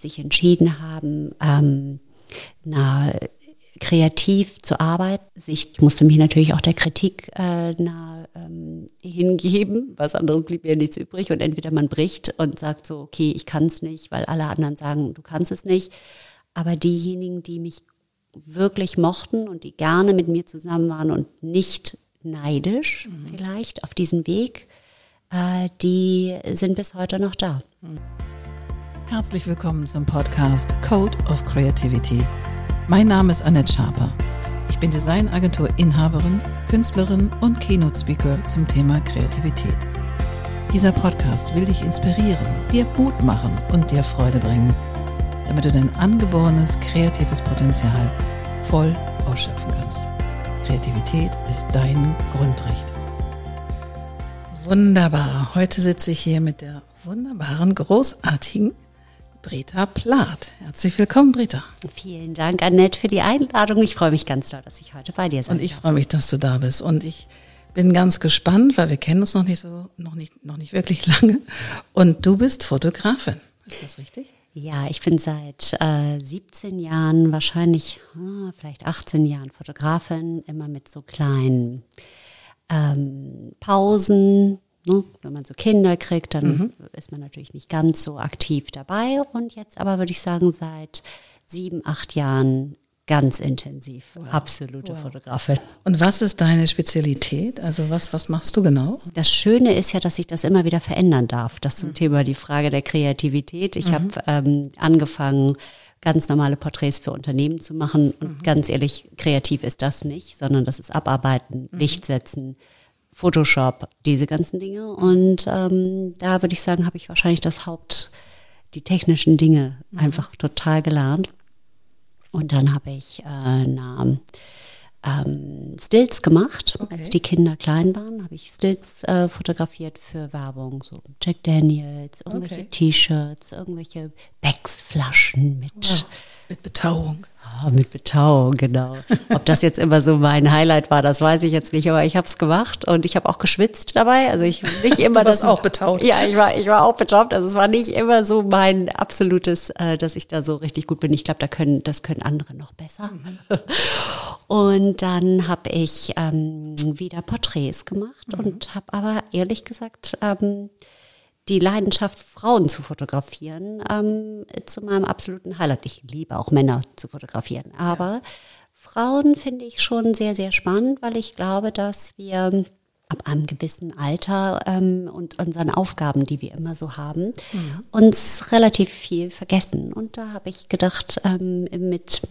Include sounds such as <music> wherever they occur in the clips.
sich entschieden haben, ähm, na, kreativ zu arbeiten. Ich musste mich natürlich auch der Kritik äh, na, ähm, hingeben, was anderes blieb mir nichts übrig. Und entweder man bricht und sagt so, okay, ich kann es nicht, weil alle anderen sagen, du kannst es nicht. Aber diejenigen, die mich wirklich mochten und die gerne mit mir zusammen waren und nicht neidisch mhm. vielleicht auf diesen Weg, äh, die sind bis heute noch da. Herzlich willkommen zum Podcast Code of Creativity. Mein Name ist Annette Schaper. Ich bin Designagentur-Inhaberin, Künstlerin und Keynote-Speaker zum Thema Kreativität. Dieser Podcast will dich inspirieren, dir Mut machen und dir Freude bringen, damit du dein angeborenes kreatives Potenzial voll ausschöpfen kannst. Kreativität ist dein Grundrecht. Wunderbar. Heute sitze ich hier mit der wunderbaren, großartigen Britta Plath. Herzlich willkommen, Britta. Vielen Dank, Annette, für die Einladung. Ich freue mich ganz doll, dass ich heute bei dir sein Und ich freue mich, dass du da bist. Und ich bin ganz gespannt, weil wir kennen uns noch nicht so, noch nicht, noch nicht wirklich <laughs> lange. Und du bist Fotografin. Ist das richtig? Ja, ich bin seit äh, 17 Jahren, wahrscheinlich hm, vielleicht 18 Jahren Fotografin, immer mit so kleinen ähm, Pausen. Ne? Wenn man so Kinder kriegt, dann mhm. ist man natürlich nicht ganz so aktiv dabei. Und jetzt aber würde ich sagen, seit sieben, acht Jahren ganz intensiv. Wow. Absolute wow. Fotografin. Und was ist deine Spezialität? Also was, was machst du genau? Das Schöne ist ja, dass ich das immer wieder verändern darf. Das zum mhm. Thema die Frage der Kreativität. Ich mhm. habe ähm, angefangen, ganz normale Porträts für Unternehmen zu machen. Und mhm. ganz ehrlich, kreativ ist das nicht, sondern das ist Abarbeiten, mhm. Licht setzen, Photoshop, diese ganzen Dinge. Und ähm, da würde ich sagen, habe ich wahrscheinlich das Haupt, die technischen Dinge mhm. einfach total gelernt. Und dann habe ich äh, na, ähm, Stills gemacht. Okay. Als die Kinder klein waren, habe ich Stills äh, fotografiert für Werbung. So Jack Daniels, irgendwelche okay. T-Shirts, irgendwelche Becks-Flaschen mit. Wow. Mit Betauung. Oh, mit Betauung, genau. Ob das jetzt immer so mein Highlight war, das weiß ich jetzt nicht, aber ich habe es gemacht und ich habe auch geschwitzt dabei. Also ich nicht <laughs> immer. du warst auch betaut. Ja, ich war, ich war auch betaucht. Also es war nicht immer so mein absolutes, äh, dass ich da so richtig gut bin. Ich glaube, da können, das können andere noch besser. Mhm. Und dann habe ich ähm, wieder Porträts gemacht mhm. und habe aber ehrlich gesagt ähm, die Leidenschaft, Frauen zu fotografieren, ähm, zu meinem absoluten Highlight. Ich liebe auch Männer zu fotografieren, aber ja. Frauen finde ich schon sehr, sehr spannend, weil ich glaube, dass wir ab einem gewissen Alter ähm, und unseren Aufgaben, die wir immer so haben, mhm. uns relativ viel vergessen. Und da habe ich gedacht, ähm, mit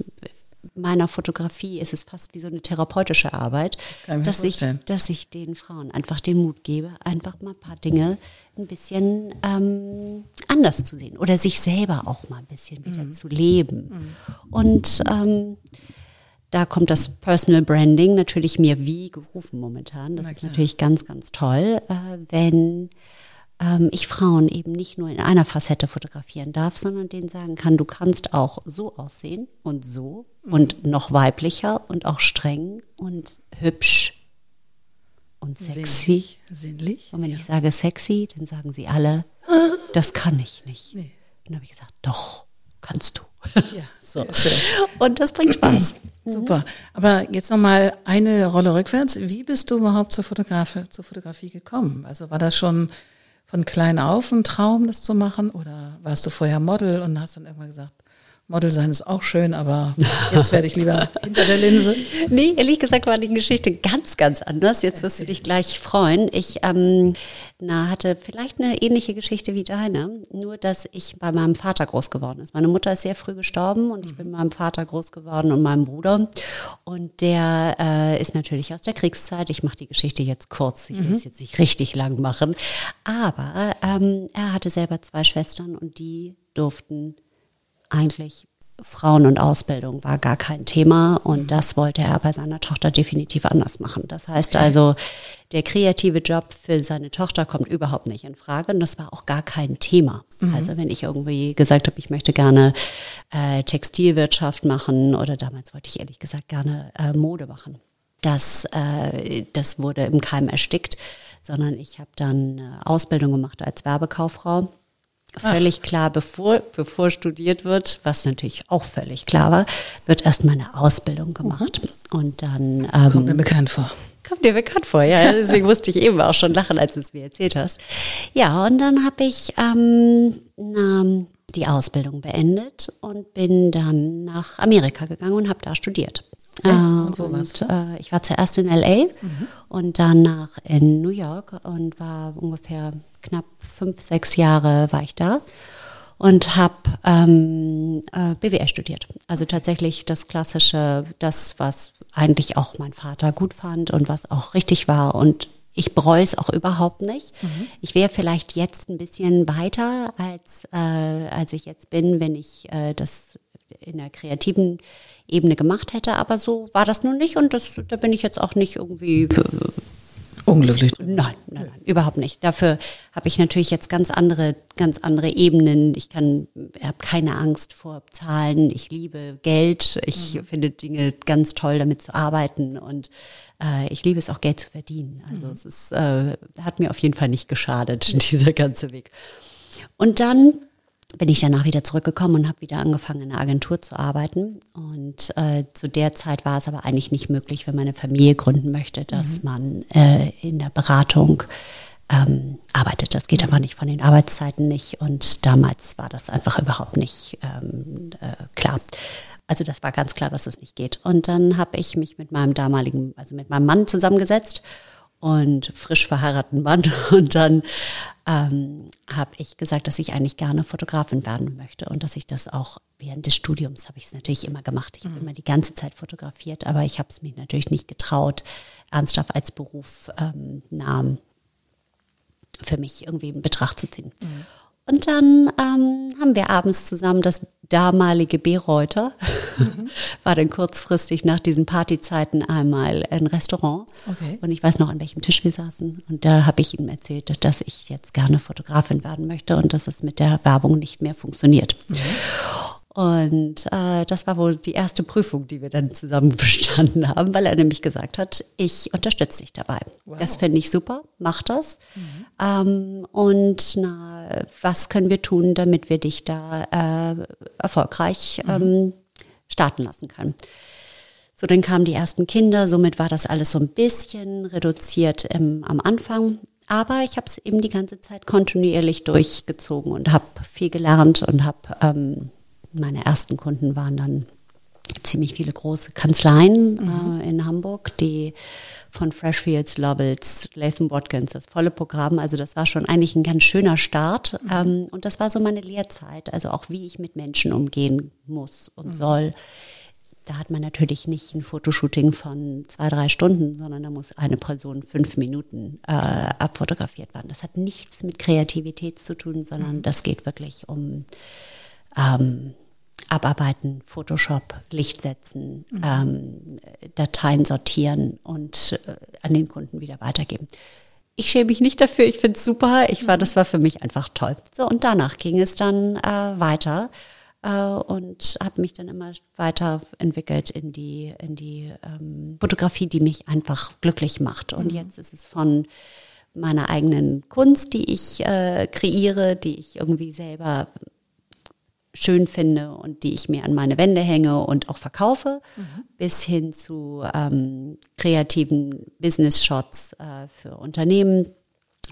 meiner Fotografie ist es fast wie so eine therapeutische Arbeit, das dass, ich, dass ich den Frauen einfach den Mut gebe, einfach mal ein paar Dinge ein bisschen ähm, anders zu sehen oder sich selber auch mal ein bisschen wieder mhm. zu leben. Mhm. Und ähm, da kommt das Personal Branding natürlich mir wie gerufen momentan. Das ist natürlich ganz, ganz toll, äh, wenn ähm, ich Frauen eben nicht nur in einer Facette fotografieren darf, sondern denen sagen kann, du kannst auch so aussehen und so mhm. und noch weiblicher und auch streng und hübsch und sexy. Sinnlich. Sinnlich und wenn ja. ich sage sexy, dann sagen sie alle, das kann ich nicht. Nee. Dann habe ich gesagt, doch, kannst du. Ja, <laughs> so. schön. Und das bringt Spaß. Super. Aber jetzt nochmal eine Rolle rückwärts. Wie bist du überhaupt zur, Fotografie, zur Fotografie gekommen? Also war das schon von klein auf ein Traum, das zu machen? Oder warst du vorher Model und hast dann irgendwann gesagt, Model sein ist auch schön, aber jetzt werde ich lieber <laughs> hinter der Linse. Nee, ehrlich gesagt war die Geschichte ganz, ganz anders. Jetzt wirst du dich gleich freuen. Ich ähm, na, hatte vielleicht eine ähnliche Geschichte wie deine, nur dass ich bei meinem Vater groß geworden ist. Meine Mutter ist sehr früh gestorben und ich bin bei meinem Vater groß geworden und meinem Bruder. Und der äh, ist natürlich aus der Kriegszeit. Ich mache die Geschichte jetzt kurz. Ich will es mhm. jetzt nicht richtig lang machen. Aber ähm, er hatte selber zwei Schwestern und die durften eigentlich Frauen und Ausbildung war gar kein Thema und mhm. das wollte er bei seiner Tochter definitiv anders machen. Das heißt also, der kreative Job für seine Tochter kommt überhaupt nicht in Frage und das war auch gar kein Thema. Mhm. Also wenn ich irgendwie gesagt habe, ich möchte gerne äh, Textilwirtschaft machen oder damals wollte ich ehrlich gesagt gerne äh, Mode machen. Das, äh, das wurde im Keim erstickt, sondern ich habe dann äh, Ausbildung gemacht als Werbekauffrau völlig klar, bevor, bevor studiert wird, was natürlich auch völlig klar war, wird erstmal eine Ausbildung gemacht. Und dann. Ähm, Kommt mir bekannt vor. Kommt dir bekannt vor, ja. Deswegen musste ich eben auch schon lachen, als du es mir erzählt hast. Ja, und dann habe ich ähm, na, die Ausbildung beendet und bin dann nach Amerika gegangen und habe da studiert. Äh, Und wo warst du? Äh, ich war zuerst in LA und danach in New York und war ungefähr knapp fünf, sechs Jahre war ich da und habe ähm, äh, BWL studiert. Also tatsächlich das klassische, das, was eigentlich auch mein Vater gut fand und was auch richtig war und ich bereue es auch überhaupt nicht. Ich wäre vielleicht jetzt ein bisschen weiter, als, äh, als ich jetzt bin, wenn ich äh, das in der kreativen Ebene gemacht hätte. Aber so war das nun nicht und das, da bin ich jetzt auch nicht irgendwie äh, Unglücklich. Nein, nein, nein, überhaupt nicht. Dafür habe ich natürlich jetzt ganz andere, ganz andere Ebenen. Ich kann, habe keine Angst vor Zahlen. Ich liebe Geld. Ich finde Dinge ganz toll, damit zu arbeiten und äh, ich liebe es auch Geld zu verdienen. Also es ist, äh, hat mir auf jeden Fall nicht geschadet <laughs> dieser ganze Weg. Und dann bin ich danach wieder zurückgekommen und habe wieder angefangen, in einer Agentur zu arbeiten. Und äh, zu der Zeit war es aber eigentlich nicht möglich, wenn man eine Familie gründen möchte, dass man äh, in der Beratung ähm, arbeitet. Das geht aber nicht von den Arbeitszeiten nicht. Und damals war das einfach überhaupt nicht ähm, äh, klar. Also das war ganz klar, dass es nicht geht. Und dann habe ich mich mit meinem damaligen, also mit meinem Mann zusammengesetzt und frisch verheirateten Mann. <laughs> Und dann ähm, habe ich gesagt, dass ich eigentlich gerne Fotografin werden möchte und dass ich das auch während des Studiums habe ich es natürlich immer gemacht. Ich habe immer die ganze Zeit fotografiert, aber ich habe es mich natürlich nicht getraut, ernsthaft als Beruf ähm, na, für mich irgendwie in Betracht zu ziehen. Und dann ähm, haben wir abends zusammen das damalige Bereuter, <laughs> war dann kurzfristig nach diesen Partyzeiten einmal ein Restaurant. Okay. Und ich weiß noch, an welchem Tisch wir saßen. Und da habe ich ihm erzählt, dass ich jetzt gerne Fotografin werden möchte und dass es mit der Werbung nicht mehr funktioniert. Und äh, das war wohl die erste Prüfung, die wir dann zusammen <laughs> bestanden haben, weil er nämlich gesagt hat, ich unterstütze dich dabei. Das finde ich super, mach das. Ähm, und na, was können wir tun, damit wir dich da äh, erfolgreich ähm, starten lassen können? So, dann kamen die ersten Kinder, somit war das alles so ein bisschen reduziert im, am Anfang. Aber ich habe es eben die ganze Zeit kontinuierlich durchgezogen und habe viel gelernt und habe, ähm, meine ersten Kunden waren dann ziemlich viele große Kanzleien äh, in Hamburg, die von Freshfields, Lovells, Latham Watkins, das volle Programm. Also das war schon eigentlich ein ganz schöner Start. Ähm, und das war so meine Lehrzeit, also auch wie ich mit Menschen umgehen muss und soll. Da hat man natürlich nicht ein Fotoshooting von zwei, drei Stunden, sondern da muss eine Person fünf Minuten äh, abfotografiert werden. Das hat nichts mit Kreativität zu tun, sondern das geht wirklich um ähm, Abarbeiten, Photoshop, Licht setzen, ähm, Dateien sortieren und äh, an den Kunden wieder weitergeben. Ich schäme mich nicht dafür, ich finde es super. Ich war, das war für mich einfach toll. So, und danach ging es dann äh, weiter äh, und habe mich dann immer weiterentwickelt in die, in die ähm, Fotografie, die mich einfach glücklich macht. Und jetzt ist es von meiner eigenen Kunst, die ich äh, kreiere, die ich irgendwie selber schön finde und die ich mir an meine Wände hänge und auch verkaufe, bis hin zu ähm, kreativen Business-Shots äh, für Unternehmen,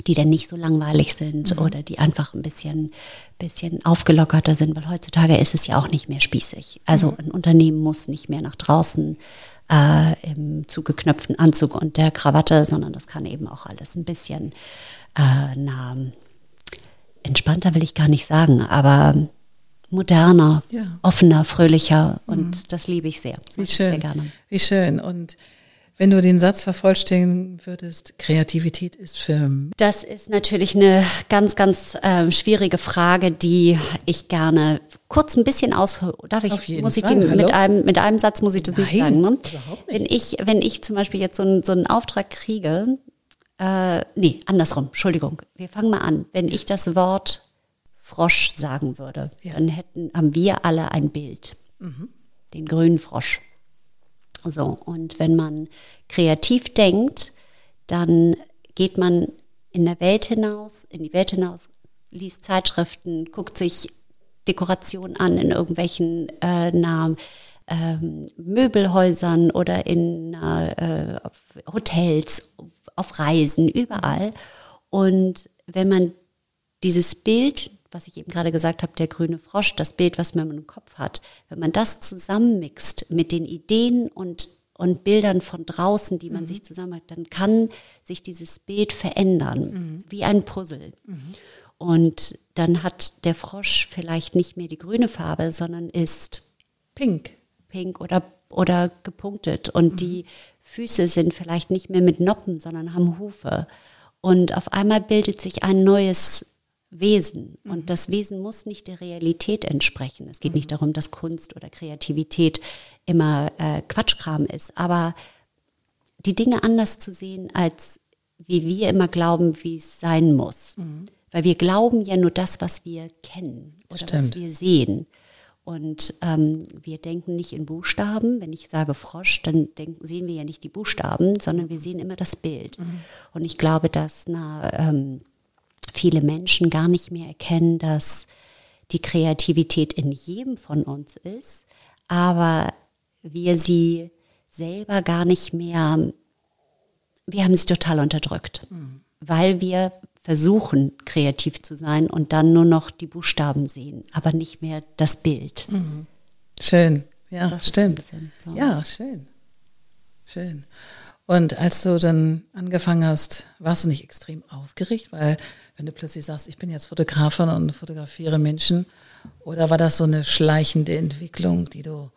die dann nicht so langweilig sind oder die einfach ein bisschen, bisschen aufgelockerter sind, weil heutzutage ist es ja auch nicht mehr spießig. Also ein Unternehmen muss nicht mehr nach draußen äh, im zugeknöpften Anzug und der Krawatte, sondern das kann eben auch alles ein bisschen äh, na, entspannter will ich gar nicht sagen, aber moderner, Ja. offener, fröhlicher und das liebe ich sehr. Wie ich Sehr schön. gerne. Wie schön. Und wenn du den Satz vervollständigen würdest, Kreativität ist für Das ist natürlich eine ganz, ganz ähm, schwierige Frage, die ich gerne kurz ein bisschen aus. Darf ich? Auf jeden muss ich Fall, die mit einem mit einem Satz muss ich das nicht Nein, sagen. Ne? nicht. Wenn ich wenn ich zum Beispiel jetzt so einen so einen Auftrag kriege, äh, nee, andersrum. Entschuldigung. Wir fangen mal an. Wenn ich das Wort Frosch sagen würde, Ja. dann hätten haben wir alle ein Bild, den grünen Frosch. So, und wenn man kreativ denkt, dann geht man in der Welt hinaus, in die Welt hinaus, liest Zeitschriften, guckt sich Dekorationen an in irgendwelchen äh, na, ähm, Möbelhäusern oder in äh, Hotels, auf Reisen, überall. Und wenn man dieses Bild, was ich eben gerade gesagt habe, der grüne Frosch, das Bild, was man im Kopf hat, wenn man das zusammenmixt mit den Ideen und und Bildern von draußen, die man mhm. sich zusammen hat, dann kann sich dieses Bild verändern, mhm. wie ein Puzzle. Mhm. Und dann hat der Frosch vielleicht nicht mehr die grüne Farbe, sondern ist pink. Pink oder, oder gepunktet. Und mhm. die Füße sind vielleicht nicht mehr mit Noppen, sondern haben Hufe. Und auf einmal bildet sich ein neues Wesen. Und mhm. das Wesen muss nicht der Realität entsprechen. Es geht nicht mhm. darum, dass Kunst oder Kreativität immer äh, Quatschkram ist, aber die Dinge anders zu sehen, als wie wir immer glauben, wie es sein muss. Mhm. Weil wir glauben ja nur das, was wir kennen oder Stimmt. was wir sehen. Und ähm, wir denken nicht in Buchstaben. Wenn ich sage Frosch, dann denken, sehen wir ja nicht die Buchstaben, sondern wir sehen immer das Bild. Mhm. Und ich glaube, dass na, ähm, viele Menschen gar nicht mehr erkennen, dass die Kreativität in jedem von uns ist, aber wir sie selber gar nicht mehr, wir haben sie total unterdrückt, mhm. weil wir versuchen, kreativ zu sein und dann nur noch die Buchstaben sehen, aber nicht mehr das Bild. Mhm. Schön, ja, das stimmt. So. Ja, schön. Schön. Und als du dann angefangen hast, warst du nicht extrem aufgeregt, weil wenn du plötzlich sagst, ich bin jetzt Fotografin und fotografiere Menschen, oder war das so eine schleichende Entwicklung, die du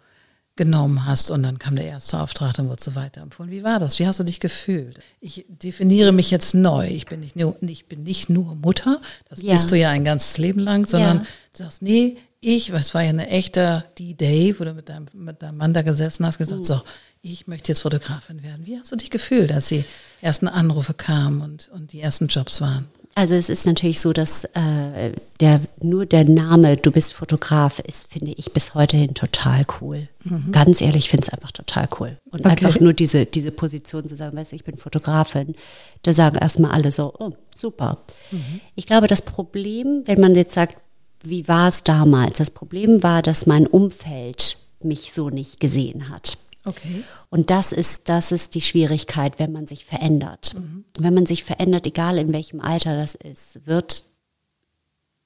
genommen hast und dann kam der erste Auftrag, dann wurde so weiterempfohlen. Wie war das? Wie hast du dich gefühlt? Ich definiere mich jetzt neu. Ich bin nicht nur, ich bin nicht nur Mutter, das ja. bist du ja ein ganzes Leben lang, sondern ja. du sagst, nee, ich, es war ja eine echte D-Day, wo du mit deinem, mit deinem Mann da gesessen hast, gesagt, mhm. so, ich möchte jetzt Fotografin werden. Wie hast du dich gefühlt, als die ersten Anrufe kamen und, und die ersten Jobs waren? Also es ist natürlich so, dass äh, der nur der Name, du bist Fotograf, ist, finde ich, bis heute hin total cool. Mhm. Ganz ehrlich, ich finde es einfach total cool. Und okay. einfach nur diese, diese Position zu sagen, weißt du, ich bin Fotografin, da sagen erstmal alle so, oh, super. Mhm. Ich glaube, das Problem, wenn man jetzt sagt, wie war es damals? Das Problem war, dass mein Umfeld mich so nicht gesehen hat. Okay. Und das ist, das ist die Schwierigkeit, wenn man sich verändert. Mhm. Wenn man sich verändert, egal in welchem Alter das ist, wird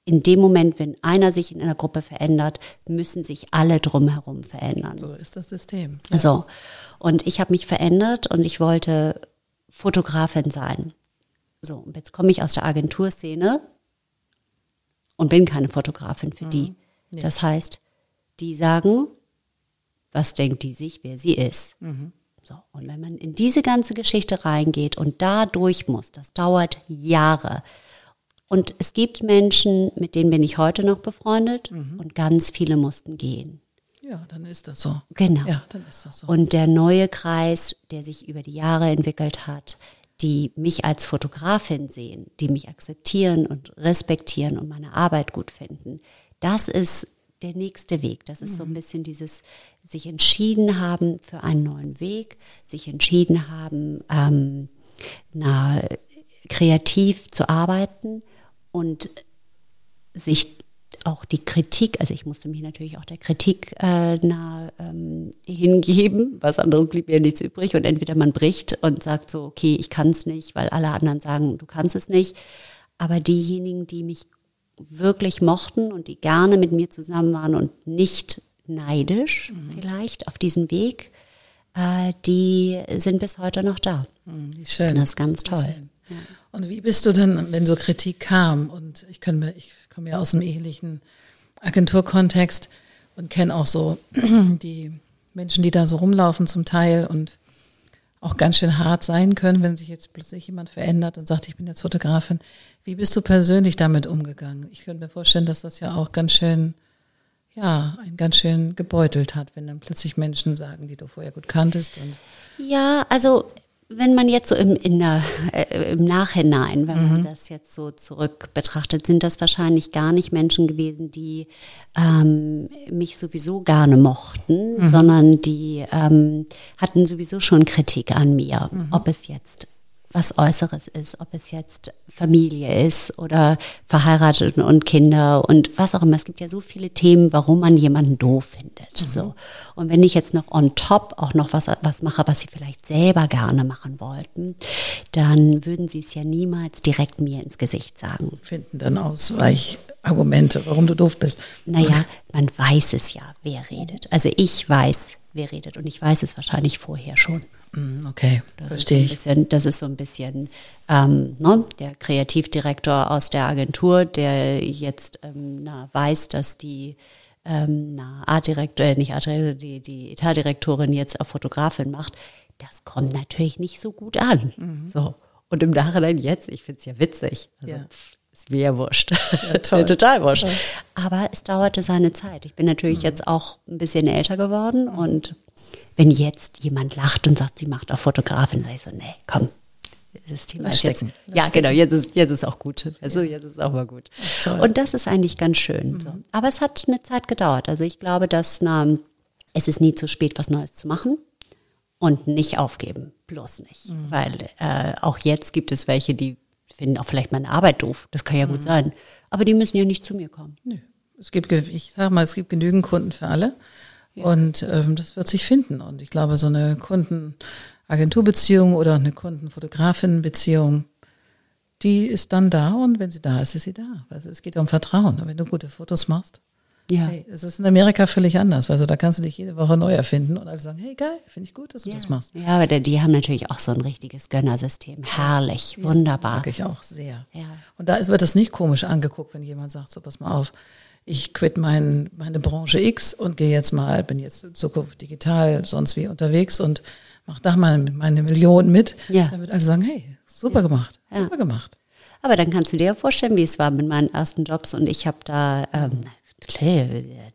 in dem Moment, wenn einer sich in einer Gruppe verändert, müssen sich alle drumherum verändern. So ist das System. Ja. So. Und ich habe mich verändert und ich wollte Fotografin sein. So, und jetzt komme ich aus der Agenturszene und bin keine Fotografin für mhm. die. Nee. Das heißt, die sagen, was denkt die sich, wer sie ist. Mhm. So, und wenn man in diese ganze Geschichte reingeht und da durch muss, das dauert Jahre. Und es gibt Menschen, mit denen bin ich heute noch befreundet mhm. und ganz viele mussten gehen. Ja, dann ist das so. Genau. Ja, dann ist das so. Und der neue Kreis, der sich über die Jahre entwickelt hat, die mich als Fotografin sehen, die mich akzeptieren und respektieren und meine Arbeit gut finden, das ist der nächste Weg. Das ist so ein mhm. bisschen dieses sich entschieden haben für einen neuen Weg, sich entschieden haben, ähm, na, kreativ zu arbeiten und sich auch die Kritik, also ich musste mich natürlich auch der Kritik äh, nah ähm, hingeben, was anderes blieb mir nichts übrig und entweder man bricht und sagt so, okay, ich kann es nicht, weil alle anderen sagen, du kannst es nicht, aber diejenigen, die mich wirklich mochten und die gerne mit mir zusammen waren und nicht neidisch mhm. vielleicht auf diesen Weg, äh, die sind bis heute noch da. Mhm, wie schön. Das ist ganz toll. Ja. Und wie bist du denn, wenn so Kritik kam, und ich, kann ich komme ja aus einem ähnlichen Agenturkontext und kenne auch so <clears throat> die Menschen, die da so rumlaufen zum Teil und auch ganz schön hart sein können, wenn sich jetzt plötzlich jemand verändert und sagt, ich bin jetzt Fotografin. Wie bist du persönlich damit umgegangen? Ich könnte mir vorstellen, dass das ja auch ganz schön, ja, ein ganz schön gebeutelt hat, wenn dann plötzlich Menschen sagen, die du vorher gut kanntest. ja, also wenn man jetzt so im, der, äh, im Nachhinein, wenn man mhm. das jetzt so zurück betrachtet, sind das wahrscheinlich gar nicht Menschen gewesen, die ähm, mich sowieso gerne mochten, mhm. sondern die ähm, hatten sowieso schon Kritik an mir, mhm. ob es jetzt was Äußeres ist, ob es jetzt Familie ist oder verheiratet und Kinder und was auch immer. Es gibt ja so viele Themen, warum man jemanden doof findet. Mhm. So. Und wenn ich jetzt noch on top auch noch was, was mache, was sie vielleicht selber gerne machen wollten, dann würden sie es ja niemals direkt mir ins Gesicht sagen. Finden dann Ausweichargumente, warum du doof bist. Naja, man weiß es ja, wer redet. Also ich weiß, wer redet und ich weiß es wahrscheinlich vorher schon. Mm, okay, das verstehe ich. Das ist so ein bisschen ähm, ne, der Kreativdirektor aus der Agentur, der jetzt ähm, na, weiß, dass die ähm, Artdirektor, äh, nicht Artdirektor, die, die Etatdirektorin jetzt auf Fotografin macht. Das kommt natürlich nicht so gut an. Mhm. So. Und im Nachhinein jetzt, ich finde es ja witzig. Also, ja. Ist mir ja wurscht. Ja, <laughs> ist mir total wurscht. Aber es dauerte seine Zeit. Ich bin natürlich mhm. jetzt auch ein bisschen älter geworden mhm. und wenn jetzt jemand lacht und sagt, sie macht auch Fotografin, sage ich so, nee, komm, das Thema Lass ist jetzt. ja, stecken. genau, jetzt ist, jetzt ist auch gut. Also ja. jetzt ist auch mal gut. Toll. Und das ist eigentlich ganz schön. Mhm. Aber es hat eine Zeit gedauert. Also ich glaube, dass na, es ist nie zu spät, was Neues zu machen und nicht aufgeben. Bloß nicht. Mhm. Weil äh, auch jetzt gibt es welche, die finden auch vielleicht meine Arbeit doof. Das kann ja mhm. gut sein. Aber die müssen ja nicht zu mir kommen. Nö. Es gibt, ich sag mal, es gibt genügend Kunden für alle. Und ähm, das wird sich finden. Und ich glaube, so eine Kundenagenturbeziehung oder eine Kundenfotografinnenbeziehung, die ist dann da und wenn sie da ist, ist sie da. Also es geht um Vertrauen. Und wenn du gute Fotos machst, ja. Hey, es ist in Amerika völlig anders. Also da kannst du dich jede Woche neu erfinden und alle sagen, hey geil, finde ich gut, dass du ja. das machst. Ja, aber die haben natürlich auch so ein richtiges Gönnersystem. Herrlich, ja, wunderbar. Mag ich auch sehr. Ja. Und da wird es nicht komisch angeguckt, wenn jemand sagt, so pass mal auf, ich quit mein, meine Branche X und gehe jetzt mal, bin jetzt in Zukunft digital, sonst wie unterwegs und mache da mal meine Million mit. Ja. Dann wird alle sagen, hey, super ja. gemacht, super ja. gemacht. Aber dann kannst du dir ja vorstellen, wie es war mit meinen ersten Jobs und ich habe da, ähm, klar,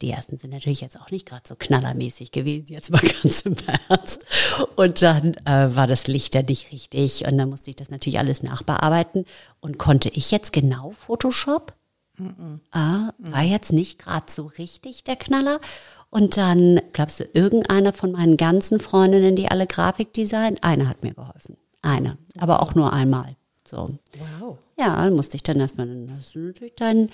die ersten sind natürlich jetzt auch nicht gerade so knallermäßig gewesen, jetzt mal <laughs> ganz im Ernst. Und dann äh, war das Licht ja nicht richtig und dann musste ich das natürlich alles nachbearbeiten und konnte ich jetzt genau Photoshop? Ah, war jetzt nicht gerade so richtig der Knaller. Und dann, glaubst du, irgendeiner von meinen ganzen Freundinnen, die alle Grafik designen, eine hat mir geholfen. Eine, aber auch nur einmal. So. Wow. Ja, dann musste ich dann erstmal, du natürlich dann,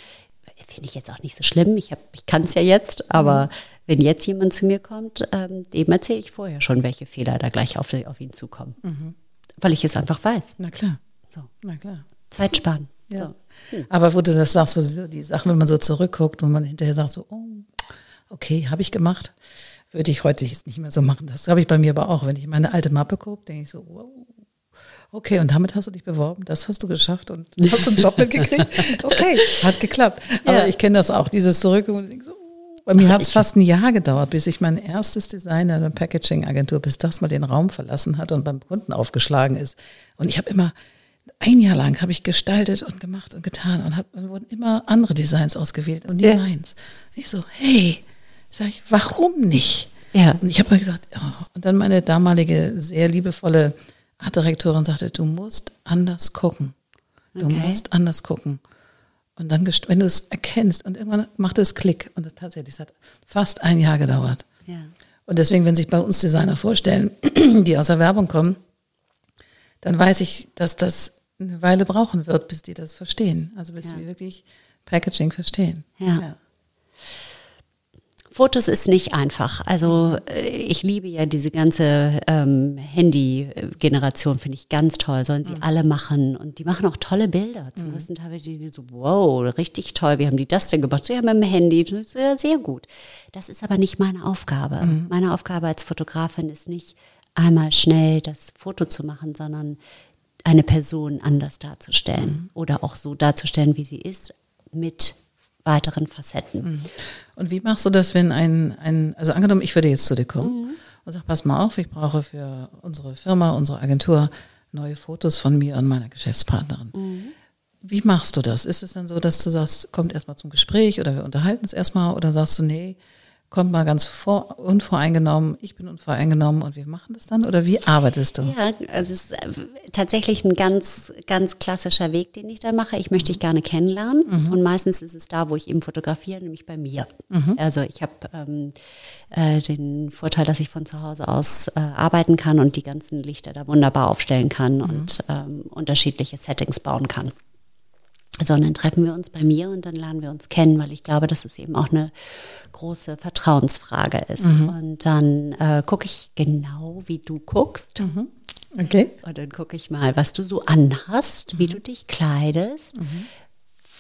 finde ich jetzt auch nicht so schlimm. Ich, ich kann es ja jetzt, aber mhm. wenn jetzt jemand zu mir kommt, ähm, dem erzähle ich vorher schon, welche Fehler da gleich auf, auf ihn zukommen. Mhm. Weil ich es einfach weiß. Na klar. So. Na klar. Zeit sparen. Ja. So. Hm. Aber wo du das sagst, so die Sachen, wenn man so zurückguckt und man hinterher sagt so, oh, okay, habe ich gemacht, würde ich heute jetzt nicht mehr so machen. Das habe ich bei mir aber auch. Wenn ich meine alte Mappe gucke, denke ich so, wow, okay, und damit hast du dich beworben, das hast du geschafft und <laughs> hast du einen Job mitgekriegt. Okay, hat geklappt. Aber ja. ich kenne das auch, dieses Zurück und denke so, oh, bei mir hat es fast ein Jahr gedauert, bis ich mein erstes Design in einer Packaging-Agentur, bis das mal den Raum verlassen hat und beim Kunden aufgeschlagen ist. Und ich habe immer ein Jahr lang habe ich gestaltet und gemacht und getan und, hab, und wurden immer andere Designs ausgewählt und nie ja. meins. Und ich so, hey, sag ich, warum nicht? Ja. Und ich habe mal gesagt, oh. und dann meine damalige sehr liebevolle Artdirektorin sagte, du musst anders gucken. Du okay. musst anders gucken. Und dann, wenn du es erkennst und irgendwann macht es Klick und das tatsächlich, es hat fast ein Jahr gedauert. Ja. Und deswegen, wenn sich bei uns Designer vorstellen, <clears throat> die aus der Werbung kommen, dann weiß ich, dass das eine Weile brauchen wird, bis die das verstehen. Also bis ja. wir wirklich Packaging verstehen. Ja. ja. Fotos ist nicht einfach. Also äh, ich liebe ja diese ganze ähm, Handy-Generation, finde ich ganz toll. Sollen sie mhm. alle machen. Und die machen auch tolle Bilder. Zum mhm. größten Teil die so, wow, richtig toll. Wie haben die das denn gemacht? So, ja, mit dem Handy. So, ja, sehr gut. Das ist aber nicht meine Aufgabe. Mhm. Meine Aufgabe als Fotografin ist nicht, einmal schnell das Foto zu machen, sondern eine Person anders darzustellen mhm. oder auch so darzustellen, wie sie ist, mit weiteren Facetten. Mhm. Und wie machst du das, wenn ein, ein also angenommen, ich würde jetzt zu dir kommen mhm. und sag, pass mal auf, ich brauche für unsere Firma, unsere Agentur neue Fotos von mir und meiner Geschäftspartnerin. Mhm. Wie machst du das? Ist es dann so, dass du sagst, kommt erstmal zum Gespräch oder wir unterhalten uns erstmal oder sagst du, nee, kommt mal ganz vor, unvoreingenommen, ich bin unvoreingenommen und wir machen das dann? Oder wie arbeitest du? Ja, also es ist tatsächlich ein ganz, ganz klassischer Weg, den ich da mache. Ich möchte dich gerne kennenlernen mhm. und meistens ist es da, wo ich eben fotografiere, nämlich bei mir. Mhm. Also ich habe ähm, äh, den Vorteil, dass ich von zu Hause aus äh, arbeiten kann und die ganzen Lichter da wunderbar aufstellen kann mhm. und ähm, unterschiedliche Settings bauen kann sondern treffen wir uns bei mir und dann lernen wir uns kennen, weil ich glaube, dass es eben auch eine große Vertrauensfrage ist. Mhm. Und dann äh, gucke ich genau, wie du guckst. Mhm. Okay. Und dann gucke ich mal, was du so anhast, mhm. wie du dich kleidest, mhm.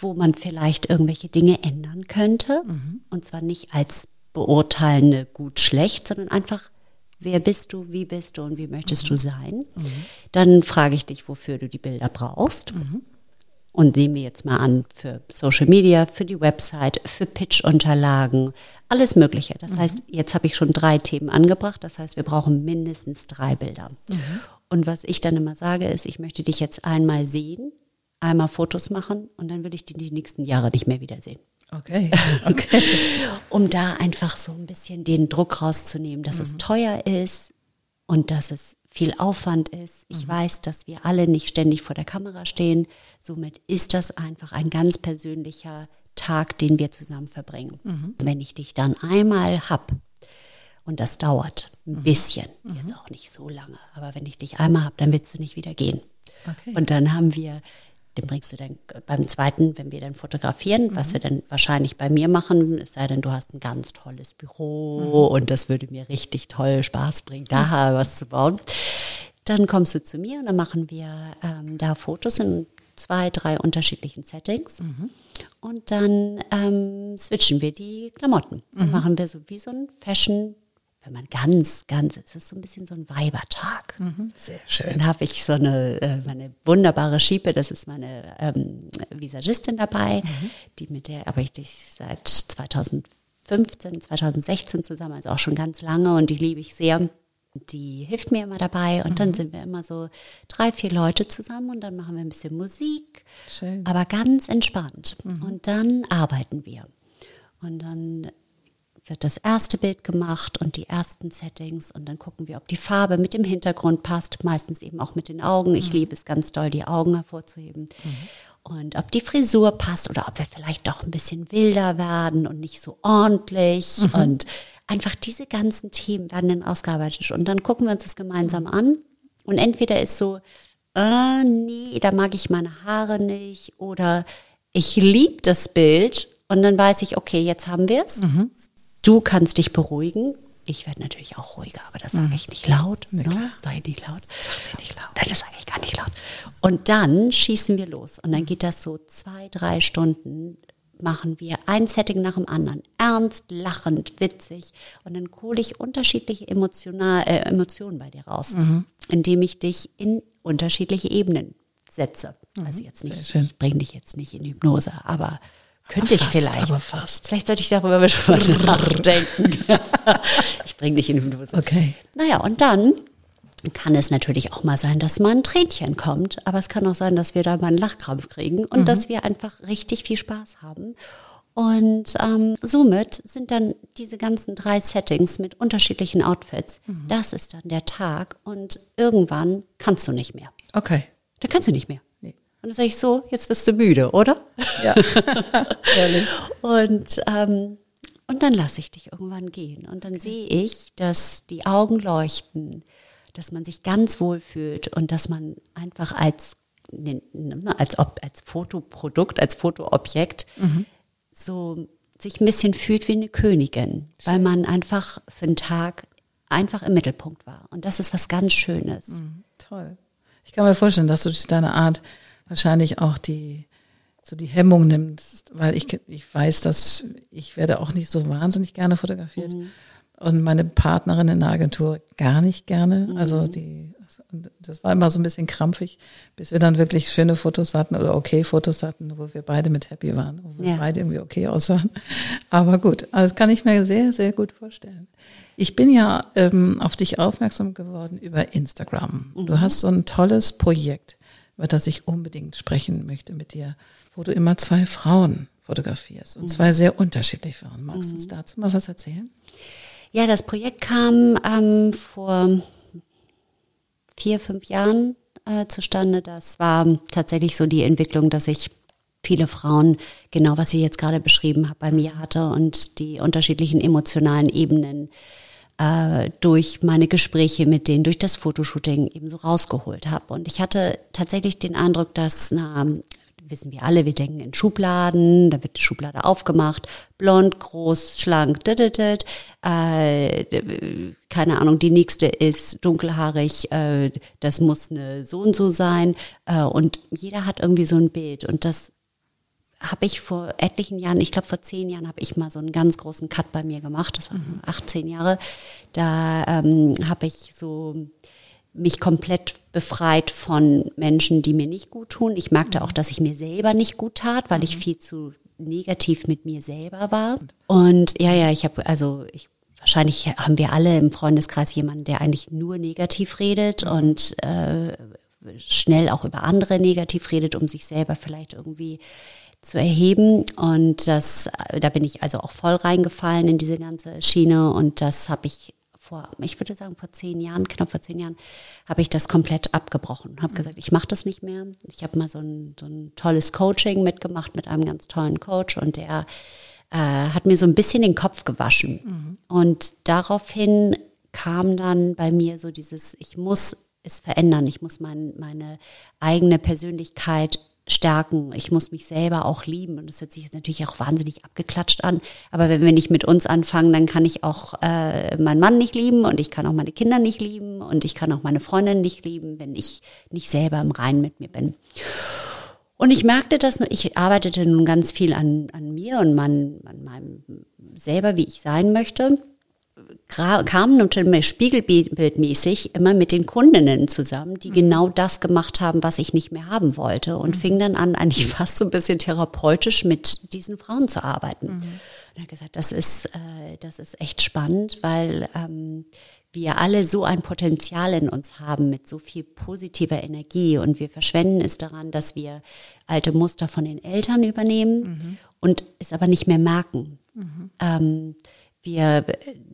wo man vielleicht irgendwelche Dinge ändern könnte. Mhm. Und zwar nicht als beurteilende gut, schlecht, sondern einfach, wer bist du, wie bist du und wie möchtest du mhm. sein. Dann frage ich dich, wofür du die Bilder brauchst. Und nehmen wir jetzt mal an, für Social Media, für die Website, für Pitch-Unterlagen, alles Mögliche. Das mhm. heißt, jetzt habe ich schon drei Themen angebracht. Das heißt, wir brauchen mindestens drei Bilder. Mhm. Und was ich dann immer sage, ist, ich möchte dich jetzt einmal sehen, einmal Fotos machen und dann will ich dich die nächsten Jahre nicht mehr wiedersehen. Okay, <laughs> okay. um da einfach so ein bisschen den Druck rauszunehmen, dass mhm. es teuer ist und dass es viel Aufwand ist. Ich mhm. weiß, dass wir alle nicht ständig vor der Kamera stehen. Somit ist das einfach ein ganz persönlicher Tag, den wir zusammen verbringen. Mhm. Wenn ich dich dann einmal hab, und das dauert ein mhm. bisschen, jetzt mhm. auch nicht so lange, aber wenn ich dich einmal hab, dann willst du nicht wieder gehen. Okay. Und dann haben wir den bringst du dann beim zweiten, wenn wir dann fotografieren, mhm. was wir dann wahrscheinlich bei mir machen, es sei denn, du hast ein ganz tolles Büro mhm. und das würde mir richtig toll Spaß bringen, da mhm. was zu bauen. Dann kommst du zu mir und dann machen wir ähm, da Fotos in zwei, drei unterschiedlichen Settings. Mhm. Und dann ähm, switchen wir die Klamotten. Dann mhm. machen wir so wie so ein Fashion wenn man ganz, ganz, es ist so ein bisschen so ein Weibertag. Mhm, sehr schön. Dann habe ich so eine, äh, meine wunderbare Schiepe, das ist meine ähm, Visagistin dabei, mhm. die mit der arbeite ich seit 2015, 2016 zusammen, also auch schon ganz lange und die liebe ich sehr. Die hilft mir immer dabei und mhm. dann sind wir immer so drei, vier Leute zusammen und dann machen wir ein bisschen Musik, Schön. aber ganz entspannt. Mhm. Und dann arbeiten wir. Und dann wird das erste Bild gemacht und die ersten Settings und dann gucken wir, ob die Farbe mit dem Hintergrund passt, meistens eben auch mit den Augen. Ich mhm. liebe es ganz doll, die Augen hervorzuheben. Mhm. Und ob die Frisur passt oder ob wir vielleicht doch ein bisschen wilder werden und nicht so ordentlich. Mhm. Und einfach diese ganzen Themen werden dann ausgearbeitet. Und dann gucken wir uns das gemeinsam an. Und entweder ist so, äh, nee, da mag ich meine Haare nicht oder ich liebe das Bild und dann weiß ich, okay, jetzt haben wir es. Mhm. Du kannst dich beruhigen. Ich werde natürlich auch ruhiger, aber das sage mhm. ich nicht laut. Ne? Sei nicht laut. Sag sie nicht laut. Nein, das sage ich gar nicht laut. Und dann schießen wir los. Und dann geht das so zwei, drei Stunden machen wir ein Setting nach dem anderen. Ernst, lachend, witzig. Und dann hole ich unterschiedliche emotional, äh, Emotionen bei dir raus, mhm. indem ich dich in unterschiedliche Ebenen setze. Mhm. Also jetzt nicht, ich bringe dich jetzt nicht in Hypnose, aber könnte ich fast, vielleicht. Aber fast. Vielleicht sollte ich darüber schon <laughs> nachdenken. <laughs> ich bringe dich in Hypnose. Okay. Naja, und dann kann es natürlich auch mal sein, dass mal ein Tränchen kommt. Aber es kann auch sein, dass wir da mal einen Lachkrampf kriegen und mhm. dass wir einfach richtig viel Spaß haben. Und ähm, somit sind dann diese ganzen drei Settings mit unterschiedlichen Outfits. Mhm. Das ist dann der Tag und irgendwann kannst du nicht mehr. Okay. Da kannst du nicht mehr. Und dann sage ich so, jetzt bist du müde, oder? Ja. <laughs> Ehrlich. Und, ähm, und dann lasse ich dich irgendwann gehen. Und dann sehe ich, dass die Augen leuchten, dass man sich ganz wohl fühlt und dass man einfach als, ne, ne, als, als Fotoprodukt, als Fotoobjekt mhm. so sich ein bisschen fühlt wie eine Königin, weil man einfach für einen Tag einfach im Mittelpunkt war. Und das ist was ganz Schönes. Mhm, toll. Ich kann mir vorstellen, dass du durch deine Art wahrscheinlich auch die so die Hemmung nimmst, weil ich, ich weiß, dass ich werde auch nicht so wahnsinnig gerne fotografiert. Mhm. Und meine Partnerin in der Agentur gar nicht gerne. Mhm. Also die, das war immer so ein bisschen krampfig, bis wir dann wirklich schöne Fotos hatten oder okay Fotos hatten, wo wir beide mit happy waren, wo wir ja. beide irgendwie okay aussahen. Aber gut, also das kann ich mir sehr, sehr gut vorstellen. Ich bin ja ähm, auf dich aufmerksam geworden über Instagram. Mhm. Du hast so ein tolles Projekt über das ich unbedingt sprechen möchte mit dir, wo du immer zwei Frauen fotografierst. Und zwei sehr unterschiedliche Frauen. Magst du uns dazu mal was erzählen? Ja, das Projekt kam ähm, vor vier, fünf Jahren äh, zustande. Das war tatsächlich so die Entwicklung, dass ich viele Frauen, genau was ich jetzt gerade beschrieben habe, bei mir hatte und die unterschiedlichen emotionalen Ebenen äh, durch meine Gespräche mit denen, durch das Fotoshooting eben so rausgeholt habe. Und ich hatte tatsächlich den Eindruck, dass na, wissen wir alle, wir denken in Schubladen, da wird die Schublade aufgemacht, blond, groß, schlank, dididit, äh, keine Ahnung, die nächste ist dunkelhaarig, äh, das muss eine so und so sein. Äh, und jeder hat irgendwie so ein Bild. Und das habe ich vor etlichen Jahren, ich glaube vor zehn Jahren, habe ich mal so einen ganz großen Cut bei mir gemacht. Das waren 18 Jahre. Da ähm, habe ich so mich komplett befreit von Menschen, die mir nicht gut tun. Ich merkte auch, dass ich mir selber nicht gut tat, weil ich viel zu negativ mit mir selber war. Und ja, ja, ich habe also ich wahrscheinlich haben wir alle im Freundeskreis jemanden, der eigentlich nur negativ redet und äh, schnell auch über andere negativ redet, um sich selber vielleicht irgendwie zu erheben. Und das, da bin ich also auch voll reingefallen in diese ganze Schiene und das habe ich vor, ich würde sagen, vor zehn Jahren, knapp vor zehn Jahren, habe ich das komplett abgebrochen. Habe gesagt, ich mache das nicht mehr. Ich habe mal so ein, so ein tolles Coaching mitgemacht mit einem ganz tollen Coach und der äh, hat mir so ein bisschen den Kopf gewaschen. Mhm. Und daraufhin kam dann bei mir so dieses, ich muss es verändern, ich muss mein, meine eigene Persönlichkeit stärken. Ich muss mich selber auch lieben. Und das hört sich natürlich auch wahnsinnig abgeklatscht an. Aber wenn wir nicht mit uns anfangen, dann kann ich auch äh, meinen Mann nicht lieben und ich kann auch meine Kinder nicht lieben und ich kann auch meine Freundin nicht lieben, wenn ich nicht selber im Reinen mit mir bin. Und ich merkte das, ich arbeitete nun ganz viel an, an mir und man, an meinem selber, wie ich sein möchte kamen mir spiegelbildmäßig immer mit den Kundinnen zusammen, die mhm. genau das gemacht haben, was ich nicht mehr haben wollte und mhm. fing dann an, eigentlich fast so ein bisschen therapeutisch mit diesen Frauen zu arbeiten. Mhm. Und er gesagt, das ist, äh, das ist echt spannend, weil ähm, wir alle so ein Potenzial in uns haben mit so viel positiver Energie und wir verschwenden es daran, dass wir alte Muster von den Eltern übernehmen mhm. und es aber nicht mehr merken. Mhm. Ähm, wir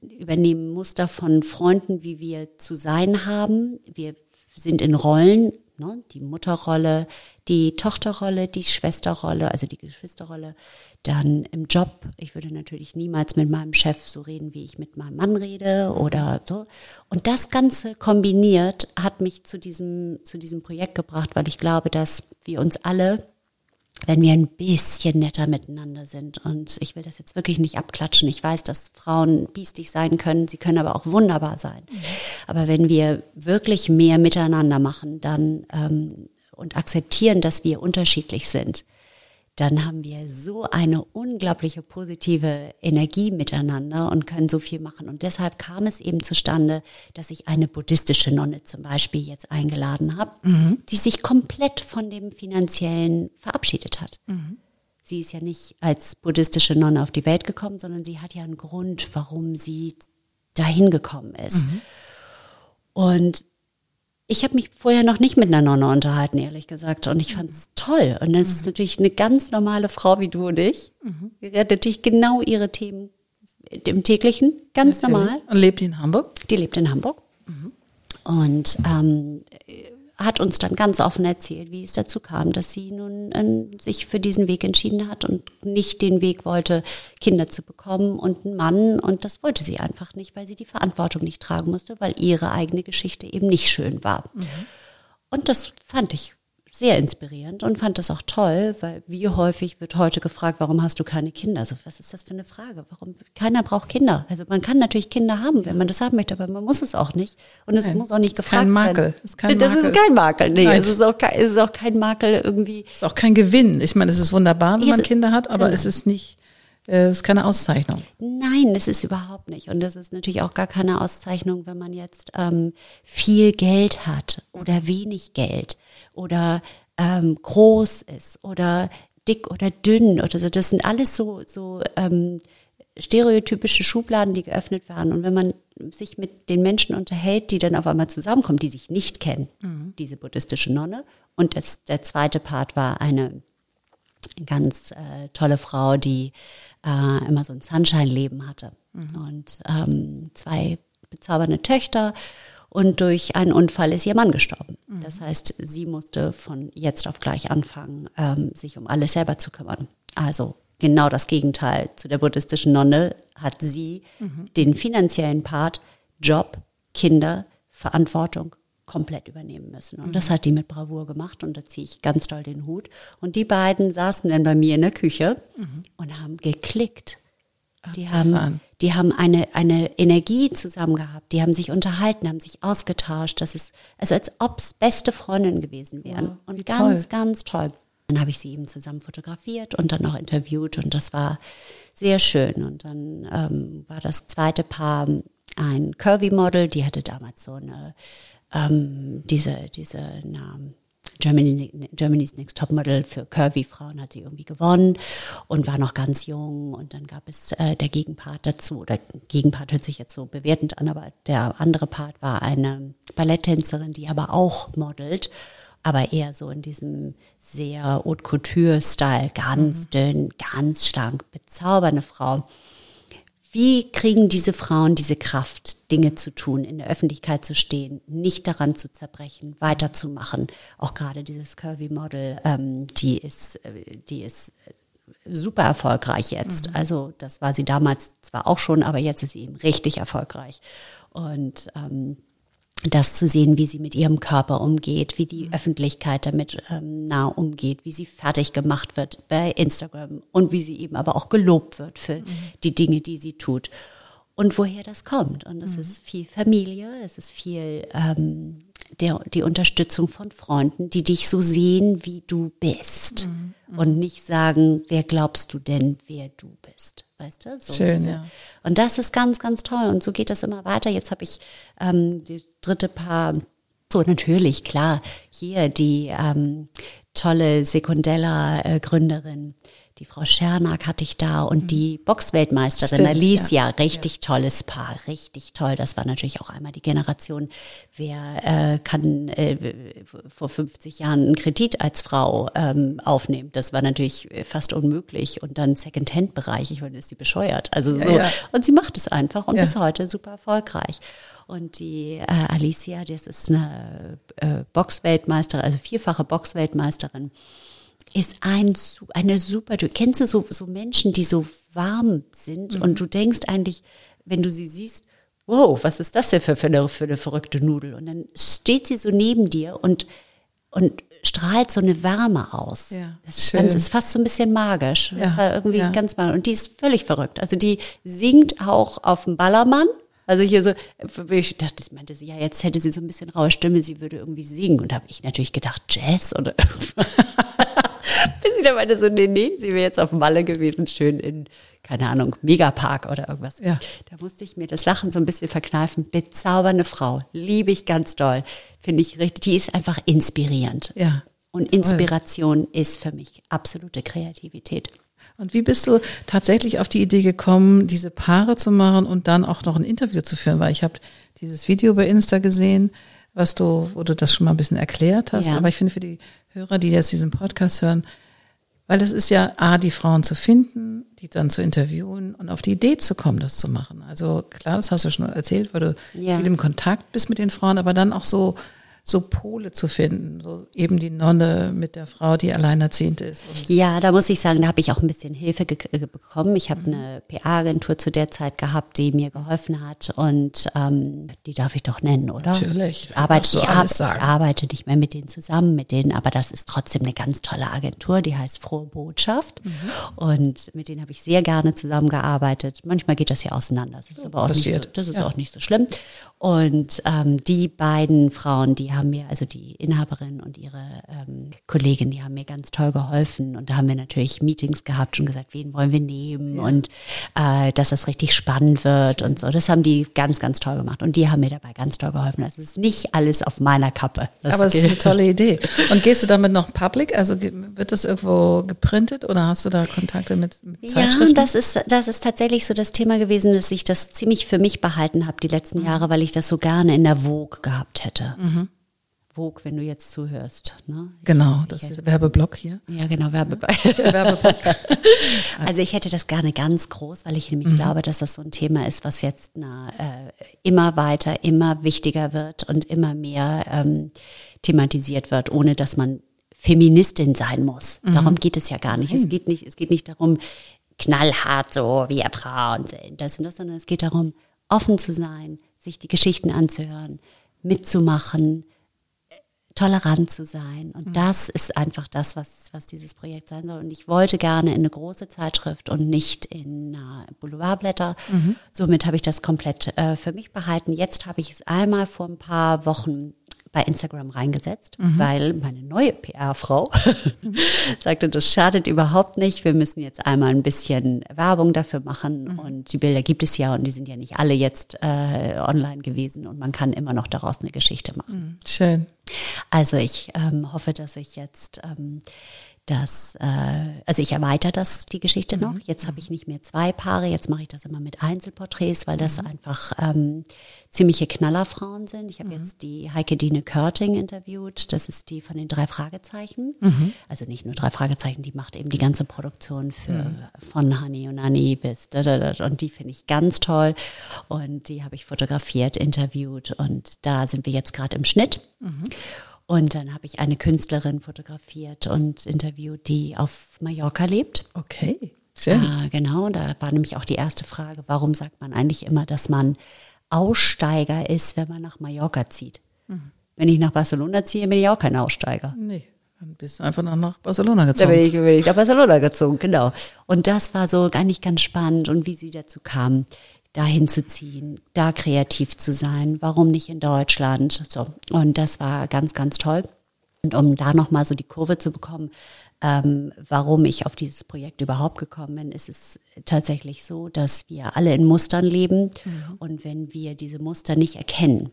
übernehmen Muster von Freunden, wie wir zu sein haben. Wir sind in Rollen, ne? die Mutterrolle, die Tochterrolle, die Schwesterrolle, also die Geschwisterrolle. Dann im Job. Ich würde natürlich niemals mit meinem Chef so reden, wie ich mit meinem Mann rede oder so. Und das Ganze kombiniert hat mich zu diesem, zu diesem Projekt gebracht, weil ich glaube, dass wir uns alle wenn wir ein bisschen netter miteinander sind. Und ich will das jetzt wirklich nicht abklatschen. Ich weiß, dass Frauen biestig sein können, sie können aber auch wunderbar sein. Mhm. Aber wenn wir wirklich mehr miteinander machen, dann ähm, und akzeptieren, dass wir unterschiedlich sind, dann haben wir so eine unglaubliche positive Energie miteinander und können so viel machen. Und deshalb kam es eben zustande, dass ich eine buddhistische Nonne zum Beispiel jetzt eingeladen habe, mhm. die sich komplett von dem Finanziellen verabschiedet hat. Mhm. Sie ist ja nicht als buddhistische Nonne auf die Welt gekommen, sondern sie hat ja einen Grund, warum sie dahin gekommen ist. Mhm. Und ich habe mich vorher noch nicht mit einer Nonne unterhalten, ehrlich gesagt. Und ich fand es toll. Und das mhm. ist natürlich eine ganz normale Frau wie du und ich. Mhm. Die hat natürlich genau ihre Themen im täglichen, ganz natürlich. normal. Und lebt die in Hamburg? Die lebt in Hamburg. Mhm. Und ähm, hat uns dann ganz offen erzählt, wie es dazu kam, dass sie nun äh, sich für diesen Weg entschieden hat und nicht den Weg wollte, Kinder zu bekommen und einen Mann. Und das wollte sie einfach nicht, weil sie die Verantwortung nicht tragen musste, weil ihre eigene Geschichte eben nicht schön war. Mhm. Und das fand ich sehr inspirierend und fand das auch toll, weil wie häufig wird heute gefragt, warum hast du keine Kinder? Also was ist das für eine Frage? Warum keiner braucht Kinder? Also man kann natürlich Kinder haben, wenn man das haben möchte, aber man muss es auch nicht und es Nein, muss auch nicht gefragt kein Makel. werden. Ist kein das ist kein Makel. Nee, Nein. es ist auch kein, es ist auch kein Makel irgendwie. Es ist auch kein Gewinn. Ich meine, es ist wunderbar, wenn man Kinder hat, aber genau. es ist nicht äh, ist keine Auszeichnung. Nein, das ist überhaupt nicht. Und das ist natürlich auch gar keine Auszeichnung, wenn man jetzt ähm, viel Geld hat oder wenig Geld oder ähm, groß ist oder dick oder dünn oder so. Das sind alles so, so ähm, stereotypische Schubladen, die geöffnet werden. Und wenn man sich mit den Menschen unterhält, die dann auf einmal zusammenkommen, die sich nicht kennen, mhm. diese buddhistische Nonne. Und das, der zweite Part war eine ganz äh, tolle Frau, die äh, immer so ein Sunshine-Leben hatte. Mhm. Und ähm, zwei bezaubernde Töchter. Und durch einen Unfall ist ihr Mann gestorben. Mhm. Das heißt, sie musste von jetzt auf gleich anfangen, ähm, sich um alles selber zu kümmern. Also genau das Gegenteil zu der buddhistischen Nonne hat sie mhm. den finanziellen Part, Job, Kinder, Verantwortung komplett übernehmen müssen. Und mhm. das hat die mit Bravour gemacht und da ziehe ich ganz doll den Hut. Und die beiden saßen dann bei mir in der Küche mhm. und haben geklickt. Die haben, die haben eine, eine Energie zusammen gehabt, die haben sich unterhalten, haben sich ausgetauscht. Das ist, also als ob es beste Freundinnen gewesen wären. Wow, und ganz, toll. ganz toll. Dann habe ich sie eben zusammen fotografiert und dann auch interviewt und das war sehr schön. Und dann ähm, war das zweite Paar ein Curvy-Model, die hatte damals so eine, ähm, diese, diese, na, Germany, Germany's Next Top Model für Curvy-Frauen hat sie irgendwie gewonnen und war noch ganz jung. Und dann gab es äh, der Gegenpart dazu, oder Gegenpart hört sich jetzt so bewertend an, aber der andere Part war eine Balletttänzerin, die aber auch modelt, aber eher so in diesem sehr Haute Couture-Style, ganz mhm. dünn, ganz schlank, bezaubernde Frau. Wie kriegen diese Frauen diese Kraft, Dinge zu tun, in der Öffentlichkeit zu stehen, nicht daran zu zerbrechen, weiterzumachen? Auch gerade dieses Curvy Model, ähm, die ist, äh, die ist super erfolgreich jetzt. Mhm. Also das war sie damals zwar auch schon, aber jetzt ist sie eben richtig erfolgreich. Und ähm, das zu sehen, wie sie mit ihrem Körper umgeht, wie die mhm. Öffentlichkeit damit ähm, nah umgeht, wie sie fertig gemacht wird bei Instagram und wie sie eben aber auch gelobt wird für mhm. die Dinge, die sie tut und woher das kommt. Und es mhm. ist viel Familie, es ist viel ähm, der, die Unterstützung von Freunden, die dich so sehen, wie du bist mhm. und nicht sagen, wer glaubst du denn, wer du bist weißt du? So Schön, diese. ja. Und das ist ganz, ganz toll. Und so geht das immer weiter. Jetzt habe ich ähm, die dritte Paar. So, natürlich, klar. Hier die ähm, tolle Sekundella-Gründerin die Frau Schernack hatte ich da und mhm. die Boxweltmeisterin Stimmt, Alicia, ja. richtig ja. tolles Paar, richtig toll. Das war natürlich auch einmal die Generation, wer äh, kann äh, vor 50 Jahren einen Kredit als Frau ähm, aufnehmen. Das war natürlich fast unmöglich. Und dann Second-Hand-Bereich, ich meine, ist sie bescheuert. Also so. Ja, und sie macht es einfach und bis heute super erfolgreich. Und die äh, Alicia, das ist eine äh, Boxweltmeisterin, also vierfache Boxweltmeisterin ist ein, eine super, du kennst du so, so Menschen, die so warm sind mhm. und du denkst eigentlich, wenn du sie siehst, wow, was ist das denn für, für, eine, für eine verrückte Nudel? Und dann steht sie so neben dir und, und strahlt so eine Wärme aus. Ja, das ist, ganz, ist fast so ein bisschen magisch. Das ja, war irgendwie ja. ganz magisch. Und die ist völlig verrückt. Also die singt auch auf dem Ballermann. Also hier so, ich dachte, das meinte sie, ja, jetzt hätte sie so ein bisschen raue Stimme, sie würde irgendwie singen. Und da habe ich natürlich gedacht, Jazz oder irgendwas. <laughs> Bis ich dann meinte so, nee, nee, sie wäre jetzt auf Malle gewesen, schön in, keine Ahnung, Megapark oder irgendwas. Ja. Da musste ich mir das Lachen so ein bisschen verkneifen. Bezaubernde Frau, liebe ich ganz doll. Finde ich richtig, die ist einfach inspirierend. Ja. Und Inspiration toll. ist für mich absolute Kreativität. Und wie bist du tatsächlich auf die Idee gekommen, diese Paare zu machen und dann auch noch ein Interview zu führen? Weil ich habe dieses Video bei Insta gesehen, was du, wo du das schon mal ein bisschen erklärt hast. Ja. Aber ich finde für die Hörer, die jetzt diesen Podcast hören, weil es ist ja A, die Frauen zu finden, die dann zu interviewen und auf die Idee zu kommen, das zu machen. Also klar, das hast du schon erzählt, weil du ja. viel im Kontakt bist mit den Frauen, aber dann auch so so Pole zu finden, so eben die Nonne mit der Frau, die alleinerziehend ist. ja, da muss ich sagen, da habe ich auch ein bisschen Hilfe bekommen. Ich habe mhm. eine PA-Agentur zu der Zeit gehabt, die mir geholfen hat und ähm, die darf ich doch nennen, oder? Natürlich. Ich arbeite, ich, ar ich arbeite nicht mehr mit denen zusammen, mit denen, aber das ist trotzdem eine ganz tolle Agentur, die heißt Frohe Botschaft mhm. und mit denen habe ich sehr gerne zusammengearbeitet. Manchmal geht das ja auseinander, das ist aber auch, nicht so, das ist ja. auch nicht so schlimm. Und ähm, die beiden Frauen, die haben mir, also die Inhaberin und ihre ähm, Kollegin, die haben mir ganz toll geholfen. Und da haben wir natürlich Meetings gehabt und gesagt, wen wollen wir nehmen ja. und äh, dass das richtig spannend wird und so. Das haben die ganz, ganz toll gemacht. Und die haben mir dabei ganz toll geholfen. Also es ist nicht alles auf meiner Kappe. Aber es ist eine tolle Idee. Und gehst du damit noch public? Also wird das irgendwo geprintet oder hast du da Kontakte mit, mit Zeitschriften? Ja, das ist, das ist tatsächlich so das Thema gewesen, dass ich das ziemlich für mich behalten habe die letzten mhm. Jahre, weil ich ich das so gerne in der Vogue gehabt hätte. Mhm. Vogue, wenn du jetzt zuhörst. Ne? Genau, das ist der Werbeblock hier. Ja, genau, Werbeblock. <laughs> <laughs> also ich hätte das gerne ganz groß, weil ich nämlich mhm. glaube, dass das so ein Thema ist, was jetzt na, äh, immer weiter, immer wichtiger wird und immer mehr ähm, thematisiert wird, ohne dass man Feministin sein muss. Mhm. Darum geht es ja gar nicht. Es geht nicht, es geht nicht darum, knallhart so, wie Frauen sind, das und das, sondern es geht darum, offen zu sein, sich die Geschichten anzuhören, mitzumachen, tolerant zu sein. Und mhm. das ist einfach das, was, was dieses Projekt sein soll. Und ich wollte gerne in eine große Zeitschrift und nicht in äh, Boulevardblätter. Mhm. Somit habe ich das komplett äh, für mich behalten. Jetzt habe ich es einmal vor ein paar Wochen bei Instagram reingesetzt, mhm. weil meine neue PR-Frau <laughs> sagte, das schadet überhaupt nicht. Wir müssen jetzt einmal ein bisschen Werbung dafür machen. Mhm. Und die Bilder gibt es ja und die sind ja nicht alle jetzt äh, online gewesen und man kann immer noch daraus eine Geschichte machen. Mhm. Schön. Also ich ähm, hoffe, dass ich jetzt ähm, das, äh, also ich erweitere das, die Geschichte noch. Mhm. Jetzt habe ich nicht mehr zwei Paare, jetzt mache ich das immer mit Einzelporträts, weil das mhm. einfach ähm, ziemliche Knallerfrauen sind. Ich habe mhm. jetzt die Heike Dine Körting interviewt, das ist die von den drei Fragezeichen. Mhm. Also nicht nur drei Fragezeichen, die macht eben die ganze Produktion für mhm. von Honey und Annie bis da, da, da, und die finde ich ganz toll und die habe ich fotografiert, interviewt und da sind wir jetzt gerade im Schnitt. Und dann habe ich eine Künstlerin fotografiert und interviewt, die auf Mallorca lebt. Okay, schön. Äh, genau, da war nämlich auch die erste Frage, warum sagt man eigentlich immer, dass man Aussteiger ist, wenn man nach Mallorca zieht? Mhm. Wenn ich nach Barcelona ziehe, bin ich auch kein Aussteiger. Nee. Dann bist du einfach nach Barcelona gezogen. Da bin ich, bin ich nach Barcelona gezogen, genau. Und das war so eigentlich ganz spannend und wie sie dazu kam dahin zu ziehen, da kreativ zu sein, warum nicht in Deutschland? So. Und das war ganz, ganz toll. Und um da nochmal so die Kurve zu bekommen, ähm, warum ich auf dieses Projekt überhaupt gekommen bin, ist es tatsächlich so, dass wir alle in Mustern leben. Mhm. Und wenn wir diese Muster nicht erkennen,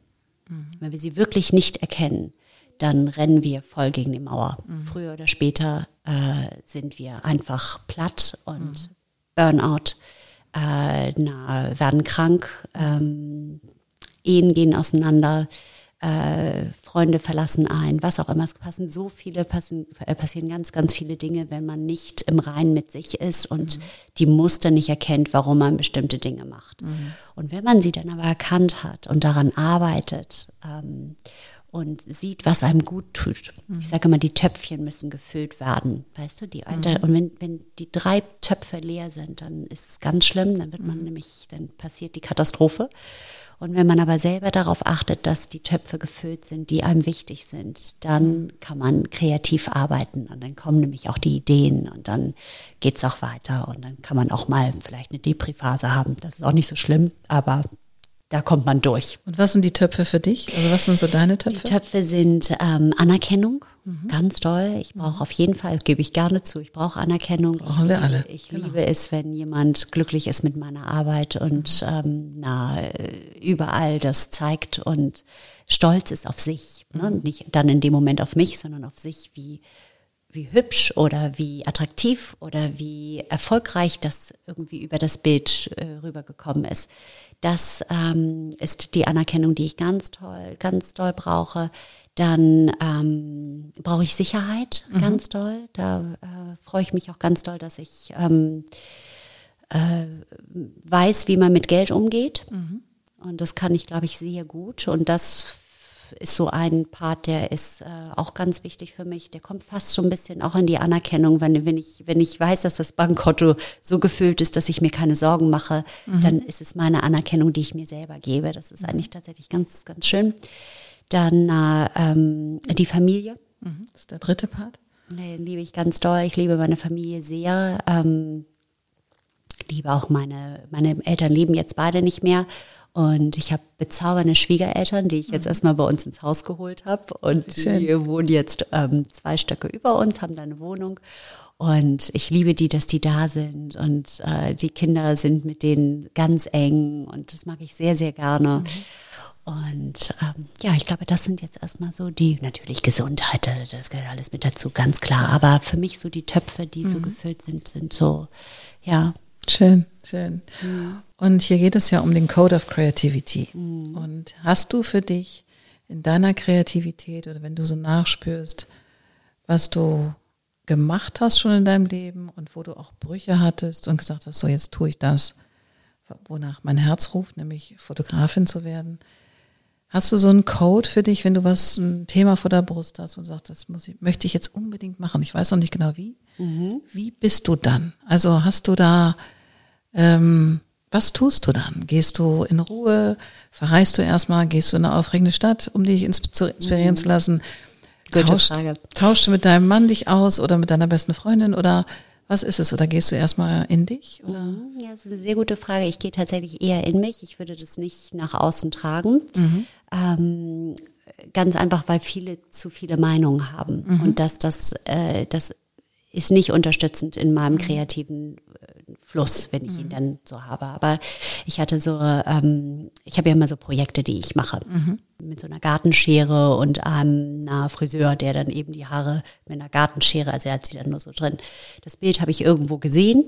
mhm. wenn wir sie wirklich nicht erkennen, dann rennen wir voll gegen die Mauer. Mhm. Früher oder später äh, sind wir einfach platt und mhm. Burnout äh, na, werden krank, ähm, Ehen gehen auseinander, äh, Freunde verlassen ein, was auch immer. Es passen so viele, passen, äh, passieren ganz, ganz viele Dinge, wenn man nicht im Reinen mit sich ist und mhm. die Muster nicht erkennt, warum man bestimmte Dinge macht. Mhm. Und wenn man sie dann aber erkannt hat und daran arbeitet ähm, und sieht, was einem gut tut. Mhm. Ich sage immer, die Töpfchen müssen gefüllt werden, weißt du, die alte. Mhm. Und wenn, wenn die drei Töpfe leer sind, dann ist es ganz schlimm, dann wird man mhm. nämlich, dann passiert die Katastrophe. Und wenn man aber selber darauf achtet, dass die Töpfe gefüllt sind, die einem wichtig sind, dann mhm. kann man kreativ arbeiten und dann kommen nämlich auch die Ideen und dann geht's auch weiter und dann kann man auch mal vielleicht eine Depri-Phase haben. Das ist auch nicht so schlimm, aber da kommt man durch. Und was sind die Töpfe für dich? Also was sind so deine Töpfe? Die Töpfe sind ähm, Anerkennung, mhm. ganz toll. Ich brauche mhm. auf jeden Fall, gebe ich gerne zu, ich brauche Anerkennung. Brauchen ich, wir alle. Ich genau. liebe es, wenn jemand glücklich ist mit meiner Arbeit und mhm. ähm, na, überall das zeigt und stolz ist auf sich. Ne? Mhm. Nicht dann in dem Moment auf mich, sondern auf sich, wie wie hübsch oder wie attraktiv oder wie erfolgreich das irgendwie über das Bild äh, rübergekommen ist. Das ähm, ist die Anerkennung, die ich ganz toll, ganz toll brauche. Dann ähm, brauche ich Sicherheit, mhm. ganz toll. Da äh, freue ich mich auch ganz toll, dass ich ähm, äh, weiß, wie man mit Geld umgeht. Mhm. Und das kann ich, glaube ich, sehr gut. Und das ist so ein Part, der ist äh, auch ganz wichtig für mich. Der kommt fast schon ein bisschen auch in die Anerkennung, wenn, wenn, ich, wenn ich weiß, dass das Bankkonto so gefüllt ist, dass ich mir keine Sorgen mache, mhm. dann ist es meine Anerkennung, die ich mir selber gebe. Das ist mhm. eigentlich tatsächlich ganz, ganz schön. Dann äh, ähm, die Familie. Mhm. Das ist der dritte Part. Den liebe ich ganz doll. Ich liebe meine Familie sehr. Ähm, liebe auch meine, meine Eltern leben jetzt beide nicht mehr. Und ich habe bezaubernde Schwiegereltern, die ich jetzt mhm. erstmal bei uns ins Haus geholt habe. Und Schön. die wohnen jetzt ähm, zwei Stöcke über uns, haben da eine Wohnung. Und ich liebe die, dass die da sind. Und äh, die Kinder sind mit denen ganz eng. Und das mag ich sehr, sehr gerne. Mhm. Und ähm, ja, ich glaube, das sind jetzt erstmal so die, natürlich Gesundheit, das gehört alles mit dazu, ganz klar. Aber für mich so die Töpfe, die mhm. so gefüllt sind, sind so, ja, Schön, schön. Mhm. Und hier geht es ja um den Code of Creativity. Mhm. Und hast du für dich in deiner Kreativität oder wenn du so nachspürst, was du gemacht hast schon in deinem Leben und wo du auch Brüche hattest und gesagt hast, so jetzt tue ich das, wonach mein Herz ruft, nämlich Fotografin zu werden. Hast du so einen Code für dich, wenn du was, ein Thema vor der Brust hast und sagst, das muss ich, möchte ich jetzt unbedingt machen, ich weiß noch nicht genau wie. Mhm. Wie bist du dann? Also hast du da, ähm, was tust du dann? Gehst du in Ruhe? Verreist du erstmal? Gehst du in eine aufregende Stadt, um dich inspirieren mhm. zu lassen? Tauscht, tauschst du mit deinem Mann dich aus oder mit deiner besten Freundin oder was ist es? Oder gehst du erstmal in dich? Oder? Mhm. Ja, das ist eine sehr gute Frage. Ich gehe tatsächlich eher in mich. Ich würde das nicht nach außen tragen. Mhm. Ähm, ganz einfach, weil viele zu viele Meinungen haben. Mhm. Und dass das, äh, das ist nicht unterstützend in meinem mhm. kreativen Fluss, wenn ich mhm. ihn dann so habe. Aber ich hatte so, ähm, ich habe ja immer so Projekte, die ich mache. Mhm. Mit so einer Gartenschere und einem Friseur, der dann eben die Haare mit einer Gartenschere, also er hat sie dann nur so drin. Das Bild habe ich irgendwo gesehen,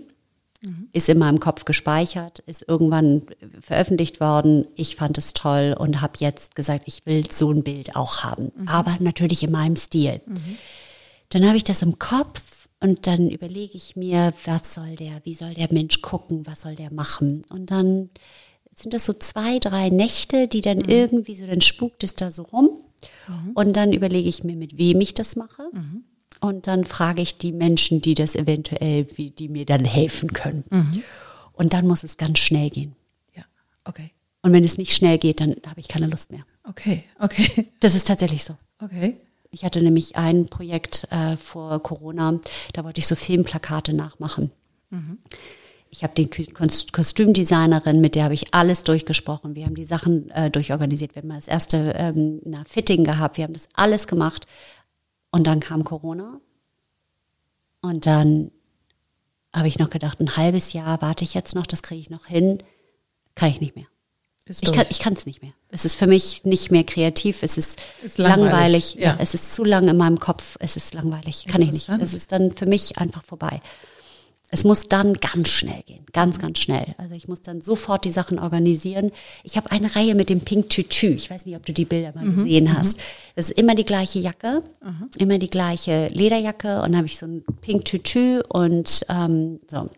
mhm. ist in meinem Kopf gespeichert, ist irgendwann veröffentlicht worden. Ich fand es toll und habe jetzt gesagt, ich will so ein Bild auch haben. Mhm. Aber natürlich in meinem Stil. Mhm. Dann habe ich das im Kopf und dann überlege ich mir, was soll der, wie soll der Mensch gucken, was soll der machen? Und dann sind das so zwei, drei Nächte, die dann mhm. irgendwie so, dann spukt es da so rum. Mhm. Und dann überlege ich mir, mit wem ich das mache. Mhm. Und dann frage ich die Menschen, die das eventuell, wie die mir dann helfen können. Mhm. Und dann muss es ganz schnell gehen. Ja, okay. Und wenn es nicht schnell geht, dann habe ich keine Lust mehr. Okay, okay. Das ist tatsächlich so. Okay. Ich hatte nämlich ein Projekt äh, vor Corona, da wollte ich so Filmplakate nachmachen. Mhm. Ich habe den Kostümdesignerin, mit der habe ich alles durchgesprochen. Wir haben die Sachen äh, durchorganisiert. Wir haben das erste ähm, na, Fitting gehabt. Wir haben das alles gemacht. Und dann kam Corona. Und dann habe ich noch gedacht, ein halbes Jahr warte ich jetzt noch, das kriege ich noch hin. Kann ich nicht mehr. Ist ich kann ich kann es nicht mehr. Es ist für mich nicht mehr kreativ. Es ist, ist langweilig. langweilig. Ja. ja. es ist zu lang in meinem Kopf. Es ist langweilig. Kann ich nicht. Es ist dann für mich einfach vorbei. Es muss dann ganz schnell gehen, ganz, ganz schnell. Also ich muss dann sofort die Sachen organisieren. Ich habe eine Reihe mit dem Pink Tütü. Ich weiß nicht, ob du die Bilder mal mhm, gesehen mhm. hast. Das ist immer die gleiche Jacke, mhm. immer die gleiche Lederjacke und dann habe ich so ein Pink Tütü und ähm, so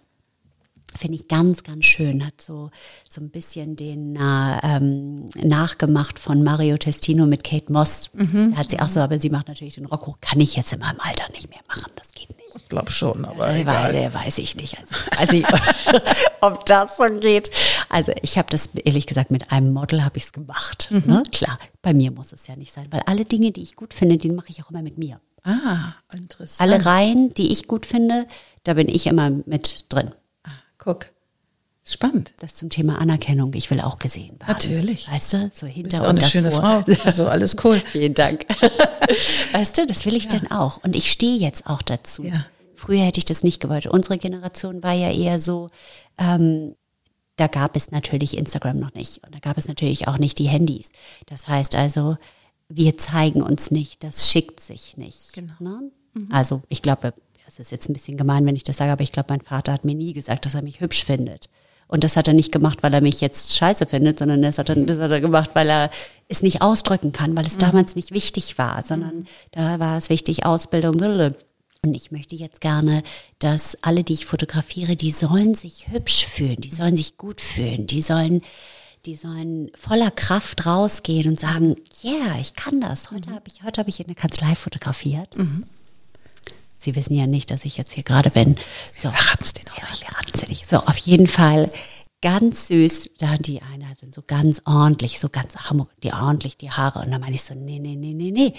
finde ich ganz, ganz schön. Hat so, so ein bisschen den äh, ähm, nachgemacht von Mario Testino mit Kate Moss. Mhm. Da hat sie auch so, aber sie macht natürlich den Rocco. Kann ich jetzt in meinem Alter nicht mehr machen. Das geht nicht. Ich glaube schon, aber äh, egal. Weil, weiß ich nicht. Also, weiß <laughs> ob das so geht. Also ich habe das ehrlich gesagt mit einem Model habe ich es gemacht. Mhm. Ne? Klar, bei mir muss es ja nicht sein, weil alle Dinge, die ich gut finde, die mache ich auch immer mit mir. Ah, interessant. Alle Reihen, die ich gut finde, da bin ich immer mit drin. Guck. Spannend. Das zum Thema Anerkennung. Ich will auch gesehen werden. Natürlich. Weißt du, so hinter Bist auch eine schöne Frau. Also alles cool. <laughs> Vielen Dank. <laughs> weißt du, das will ich ja. denn auch. Und ich stehe jetzt auch dazu. Ja. Früher hätte ich das nicht gewollt. Unsere Generation war ja eher so, ähm, da gab es natürlich Instagram noch nicht. Und da gab es natürlich auch nicht die Handys. Das heißt also, wir zeigen uns nicht. Das schickt sich nicht. Genau. Ne? Mhm. Also ich glaube, das ist jetzt ein bisschen gemein, wenn ich das sage, aber ich glaube, mein Vater hat mir nie gesagt, dass er mich hübsch findet. Und das hat er nicht gemacht, weil er mich jetzt scheiße findet, sondern das hat er, das hat er gemacht, weil er es nicht ausdrücken kann, weil es mhm. damals nicht wichtig war, sondern mhm. da war es wichtig, Ausbildung. Und ich möchte jetzt gerne, dass alle, die ich fotografiere, die sollen sich hübsch fühlen, die sollen sich gut fühlen, die sollen, die sollen voller Kraft rausgehen und sagen, ja, yeah, ich kann das. Heute mhm. habe ich, heute habe ich in der Kanzlei fotografiert. Mhm. Sie wissen ja nicht, dass ich jetzt hier gerade bin. So, wir verraten es den auch ja, nicht. Wir nicht. So, auf jeden Fall ganz süß. Da die eine hat so ganz ordentlich, so ganz die ordentlich die Haare. Und dann meine ich so, nee, nee, nee, nee, nee.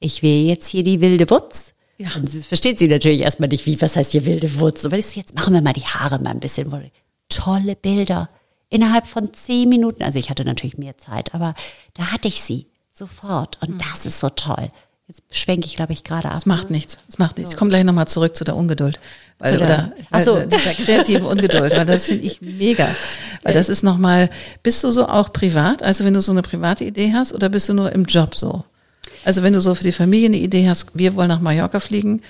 Ich will jetzt hier die wilde Wutz. Ja. Und das versteht sie natürlich erstmal nicht, wie, was heißt hier wilde Wutz? Aber jetzt machen wir mal die Haare mal ein bisschen. Tolle Bilder. Innerhalb von zehn Minuten, also ich hatte natürlich mehr Zeit, aber da hatte ich sie sofort. Und mhm. das ist so toll. Jetzt schwenke ich, glaube ich, gerade ab. Es macht nichts. Es macht nichts. Ich komme gleich nochmal zurück zu der Ungeduld. Weil, der, oder also so. dieser kreativen Ungeduld, weil das finde ich mega. Weil das ist nochmal, bist du so auch privat? Also wenn du so eine private Idee hast oder bist du nur im Job so? Also wenn du so für die Familie eine Idee hast, wir wollen nach Mallorca fliegen,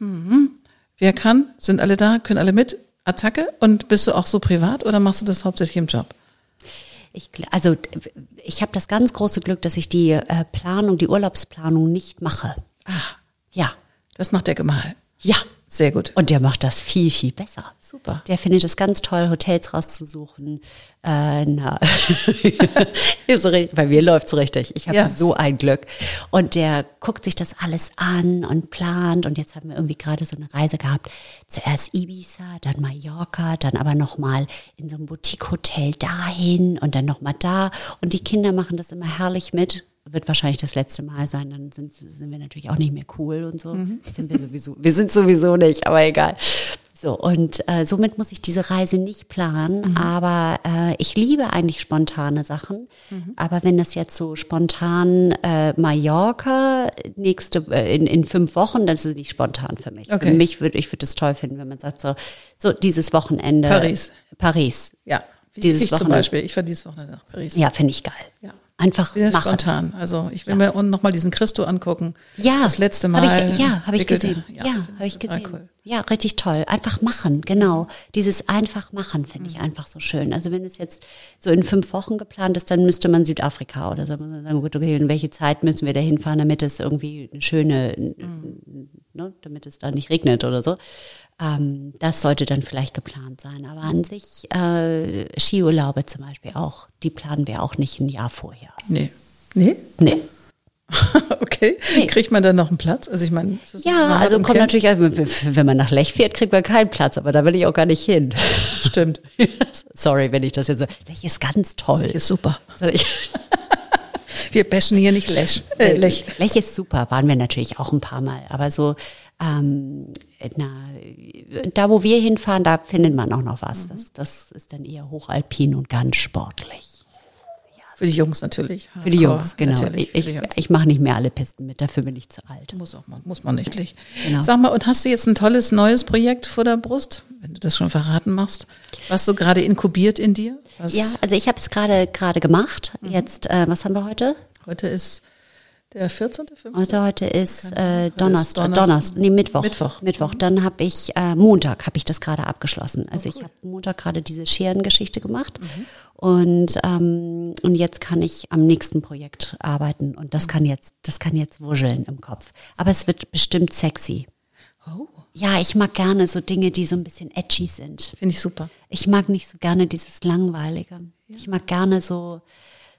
mhm. wer kann, sind alle da, können alle mit, Attacke und bist du auch so privat oder machst du das hauptsächlich im Job? Ich, also ich habe das ganz große Glück, dass ich die äh, Planung, die Urlaubsplanung nicht mache. Ah, Ja, das macht der Gemahl. ja. Sehr gut. Und der macht das viel, viel besser. Super. Der findet es ganz toll, Hotels rauszusuchen. Äh, na, <laughs> bei mir läuft's richtig. Ich habe Ja. so ein Glück. Und der guckt sich das alles an und plant. Und jetzt haben wir irgendwie gerade so eine Reise gehabt. Zuerst Ibiza, dann Mallorca, dann aber nochmal in so einem Boutique-Hotel dahin und dann nochmal da. Und die Kinder machen das immer herrlich mit. Wird wahrscheinlich das letzte Mal sein, dann sind, sind wir natürlich auch nicht mehr cool und so. Sind wir sowieso, wir sind sowieso nicht, aber egal. So, und äh, somit muss ich diese Reise nicht planen, aber äh, ich liebe eigentlich spontane Sachen. Aber wenn das jetzt so spontan äh, Mallorca nächste äh, in, in fünf Wochen, dann ist es nicht spontan für mich. Okay. Für mich würde ich würde es toll finden, wenn man sagt so, so dieses Wochenende Paris. Paris. Ja. Wie Dieses ich zum Wochenende. Beispiel. Ich fahre dieses Wochenende nach Paris. Ja, finde ich geil. Ja. Einfach Sehr machen. spontan. Also ich will mir unten nochmal diesen Christo angucken. Ja, Das letzte hab Mal. Ich, ja, habe ich gesehen. Ja, finde habe ich gesehen. Cool. Ja, richtig toll. Einfach machen, genau. Dieses einfach machen finde ich einfach so schön. Also wenn es jetzt so in fünf Wochen geplant ist, dann müsste man Südafrika oder so sagen, gut, okay, in welche Zeit müssen wir da hinfahren, damit es irgendwie eine schöne, ne, damit es da nicht regnet oder so. Ähm, das sollte dann vielleicht geplant sein. Aber an sich äh, Skiurlaube zum Beispiel auch, die planen wir auch nicht ein Jahr vorher. Nee. Nee? Nee. <laughs> okay. Nee. Kriegt man dann noch einen Platz? Also ich meine, Ja, also kommt Camp? natürlich, wenn man nach Lech fährt, kriegt man keinen Platz, aber da will ich auch gar nicht hin. <laughs> Stimmt. <laughs> Sorry, wenn ich das jetzt so. Lech ist ganz toll. Ist super. Wir bashen hier nicht Lech. Äh, Lech. Lech ist super, waren wir natürlich auch ein paar Mal. Aber so, ähm, na, da wo wir hinfahren, da findet man auch noch was. Das, das ist dann eher hochalpin und ganz sportlich. Für die Jungs natürlich. Für die Hardcore, Jungs, genau. Ich, ich, ich mache nicht mehr alle Pisten mit, dafür bin ich zu alt. Muss auch mal, muss man nicht. Lich. Genau. Sag mal, und hast du jetzt ein tolles neues Projekt vor der Brust, wenn du das schon verraten machst, was so gerade inkubiert in dir? Was Ja, also ich habe es gerade gerade gemacht. Jetzt, äh, was haben wir heute? Heute ist der 14. 15. Also heute ist äh, Donnerstag, Donnerstag. Donnerstag, nee, Mittwoch. Mittwoch. Mittwoch. Dann habe ich, äh, Montag habe ich das gerade abgeschlossen. Also ich habe Montag gerade diese Scherengeschichte gemacht und, ähm, und jetzt kann ich am nächsten Projekt arbeiten und das kann jetzt, das kann jetzt wuscheln im Kopf. Aber es wird bestimmt sexy. Oh, Ja, ich mag gerne so Dinge, die so ein bisschen edgy sind. finde ich super. Ich mag nicht so gerne dieses Langweilige. Ich mag gerne so,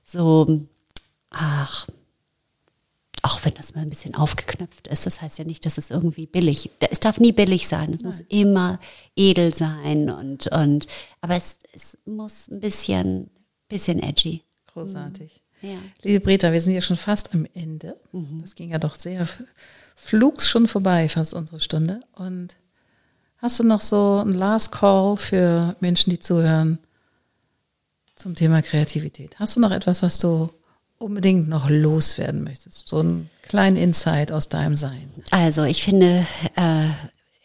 so, ach, auch wenn das mal ein bisschen aufgeknöpft ist. Das heißt ja nicht, dass es irgendwie billig, es darf nie billig sein. Es muss immer edel sein und, und, aber es, es muss ein bisschen, bisschen edgy. Großartig. Ja. Liebe Breta, wir sind ja schon fast am Ende. Mhm. Das ging ja doch sehr flugs schon vorbei, fast unsere Stunde. Und hast du noch so einen Last Call für Menschen, die zuhören zum Thema Kreativität? Hast du noch etwas, was du unbedingt noch loswerden möchtest? So einen kleinen Insight aus deinem Sein. Also ich finde, äh,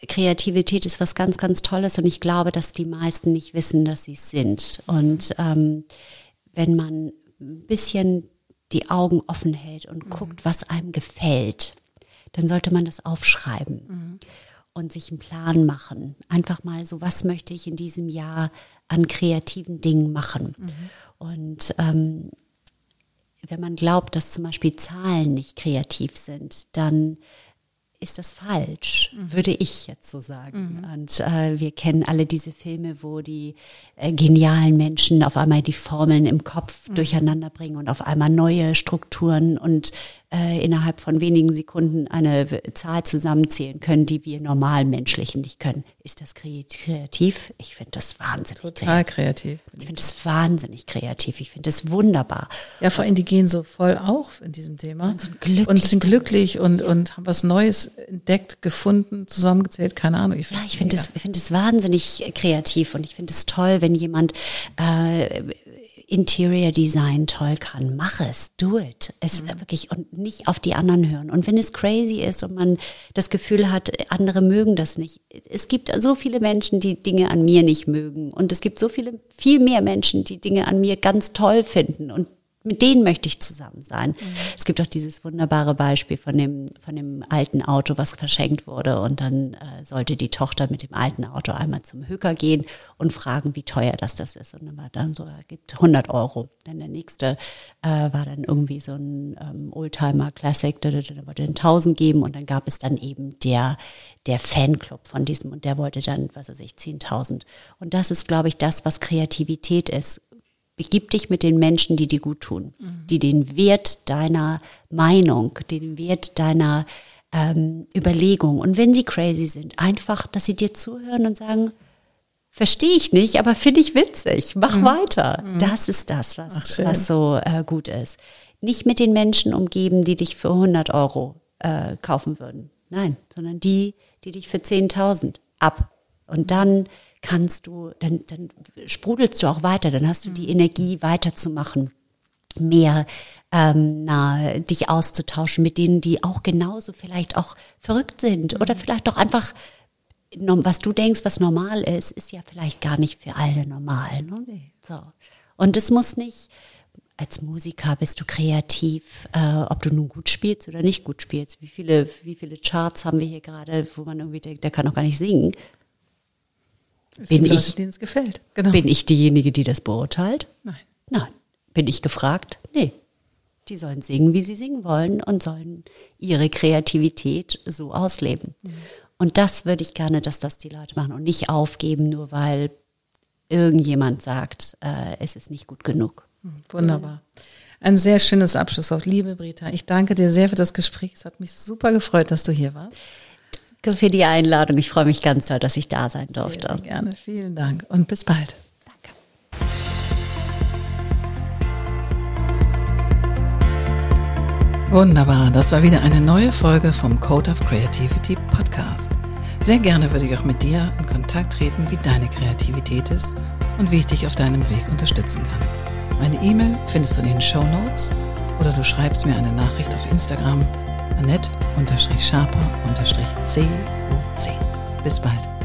Kreativität ist was ganz, ganz Tolles und ich glaube, dass die meisten nicht wissen, dass sie es sind. Und ähm, wenn man ein bisschen die Augen offen hält und guckt, was einem gefällt, dann sollte man das aufschreiben und sich einen Plan machen. Einfach mal so, was möchte ich in diesem Jahr an kreativen Dingen machen? Und ähm, wenn man glaubt, dass zum Beispiel Zahlen nicht kreativ sind, dann ist das falsch, würde ich jetzt so sagen. Und äh, wir kennen alle diese Filme, wo die äh, genialen Menschen auf einmal die Formeln im Kopf durcheinander bringen und auf einmal neue Strukturen und äh, innerhalb von wenigen Sekunden eine Zahl zusammenzählen können, die wir normalen Menschlichen nicht können. Ist das kre- kreativ? Ich finde das wahnsinnig kreativ. Total kreativ. Ich finde das wahnsinnig kreativ. Ich finde das wunderbar. Ja, vor allem, die gehen so voll auf in diesem Thema. Und sind glücklich Und sind glücklich und, und haben was Neues entdeckt, gefunden, zusammengezählt, keine Ahnung. Ich Ja, ich finde ich finde es wahnsinnig kreativ und ich finde es toll, wenn jemand äh, Interior Design toll kann. Mach es, do it. Es Mhm. wirklich und nicht auf die anderen hören. Und wenn es crazy ist und man das Gefühl hat, andere mögen das nicht. Es gibt so viele Menschen, die Dinge an mir nicht mögen und es gibt so viele, viel mehr Menschen, die Dinge an mir ganz toll finden und mit denen möchte ich zusammen sein. Mhm. Es gibt auch dieses wunderbare Beispiel von dem, von dem alten Auto, was verschenkt wurde und dann äh, sollte die Tochter mit dem alten Auto einmal zum Höker gehen und fragen, wie teuer das das ist. Und dann war dann so, er gibt 100 Euro. Dann der nächste äh, war dann irgendwie so ein ähm, Oldtimer Classic, der, der wollte 1000 geben und dann gab es dann eben der, der Fanclub von diesem und der wollte dann, was weiß ich, 10.000. Und das ist, glaube ich, das, was Kreativität ist begib dich mit den Menschen, die dir gut tun, mhm. die den Wert deiner Meinung, den Wert deiner ähm, Überlegung und wenn sie crazy sind, einfach, dass sie dir zuhören und sagen, verstehe ich nicht, aber finde ich witzig, mach mhm. weiter. Mhm. Das ist das, was, Ach, was so äh, gut ist. Nicht mit den Menschen umgeben, die dich für 100 Euro äh, kaufen würden. Nein, sondern die, die dich für 10.000 ab. Und dann kannst du, dann, dann sprudelst du auch weiter, dann hast du die mhm. Energie weiterzumachen mehr ähm, na, dich auszutauschen mit denen, die auch genauso vielleicht auch verrückt sind oder mhm. vielleicht auch einfach was du denkst, was normal ist, ist ja vielleicht gar nicht für alle normal. Ne? So. Und es muss nicht, als Musiker bist du kreativ, äh, ob du nun gut spielst oder nicht gut spielst. Wie viele, wie viele Charts haben wir hier gerade, wo man irgendwie denkt, der kann doch gar nicht singen. Es bin Leute, ich, denen es gefällt. Genau. Bin ich diejenige, die das beurteilt? Nein. Nein. Bin ich gefragt? Nee. Die sollen singen, wie sie singen wollen und sollen ihre Kreativität so ausleben. Mhm. Und das würde ich gerne, dass das die Leute machen und nicht aufgeben, nur weil irgendjemand sagt, äh, es ist nicht gut genug. Mhm. Wunderbar. Ein sehr schönes Abschlusswort. Liebe Brita, ich danke dir sehr für das Gespräch. Es hat mich super gefreut, dass du hier warst für die Einladung. Ich freue mich ganz doll, dass ich da sein durfte. Sehr, gerne. Vielen Dank und bis bald. Danke. Wunderbar, das war wieder eine neue Folge vom Code of Creativity Podcast. Sehr gerne würde ich auch mit dir in Kontakt treten, wie deine Kreativität ist und wie ich dich auf deinem Weg unterstützen kann. Meine E-Mail findest du in den Show Notes oder du schreibst mir eine Nachricht auf Annette-Sharper-COC. Bis bald.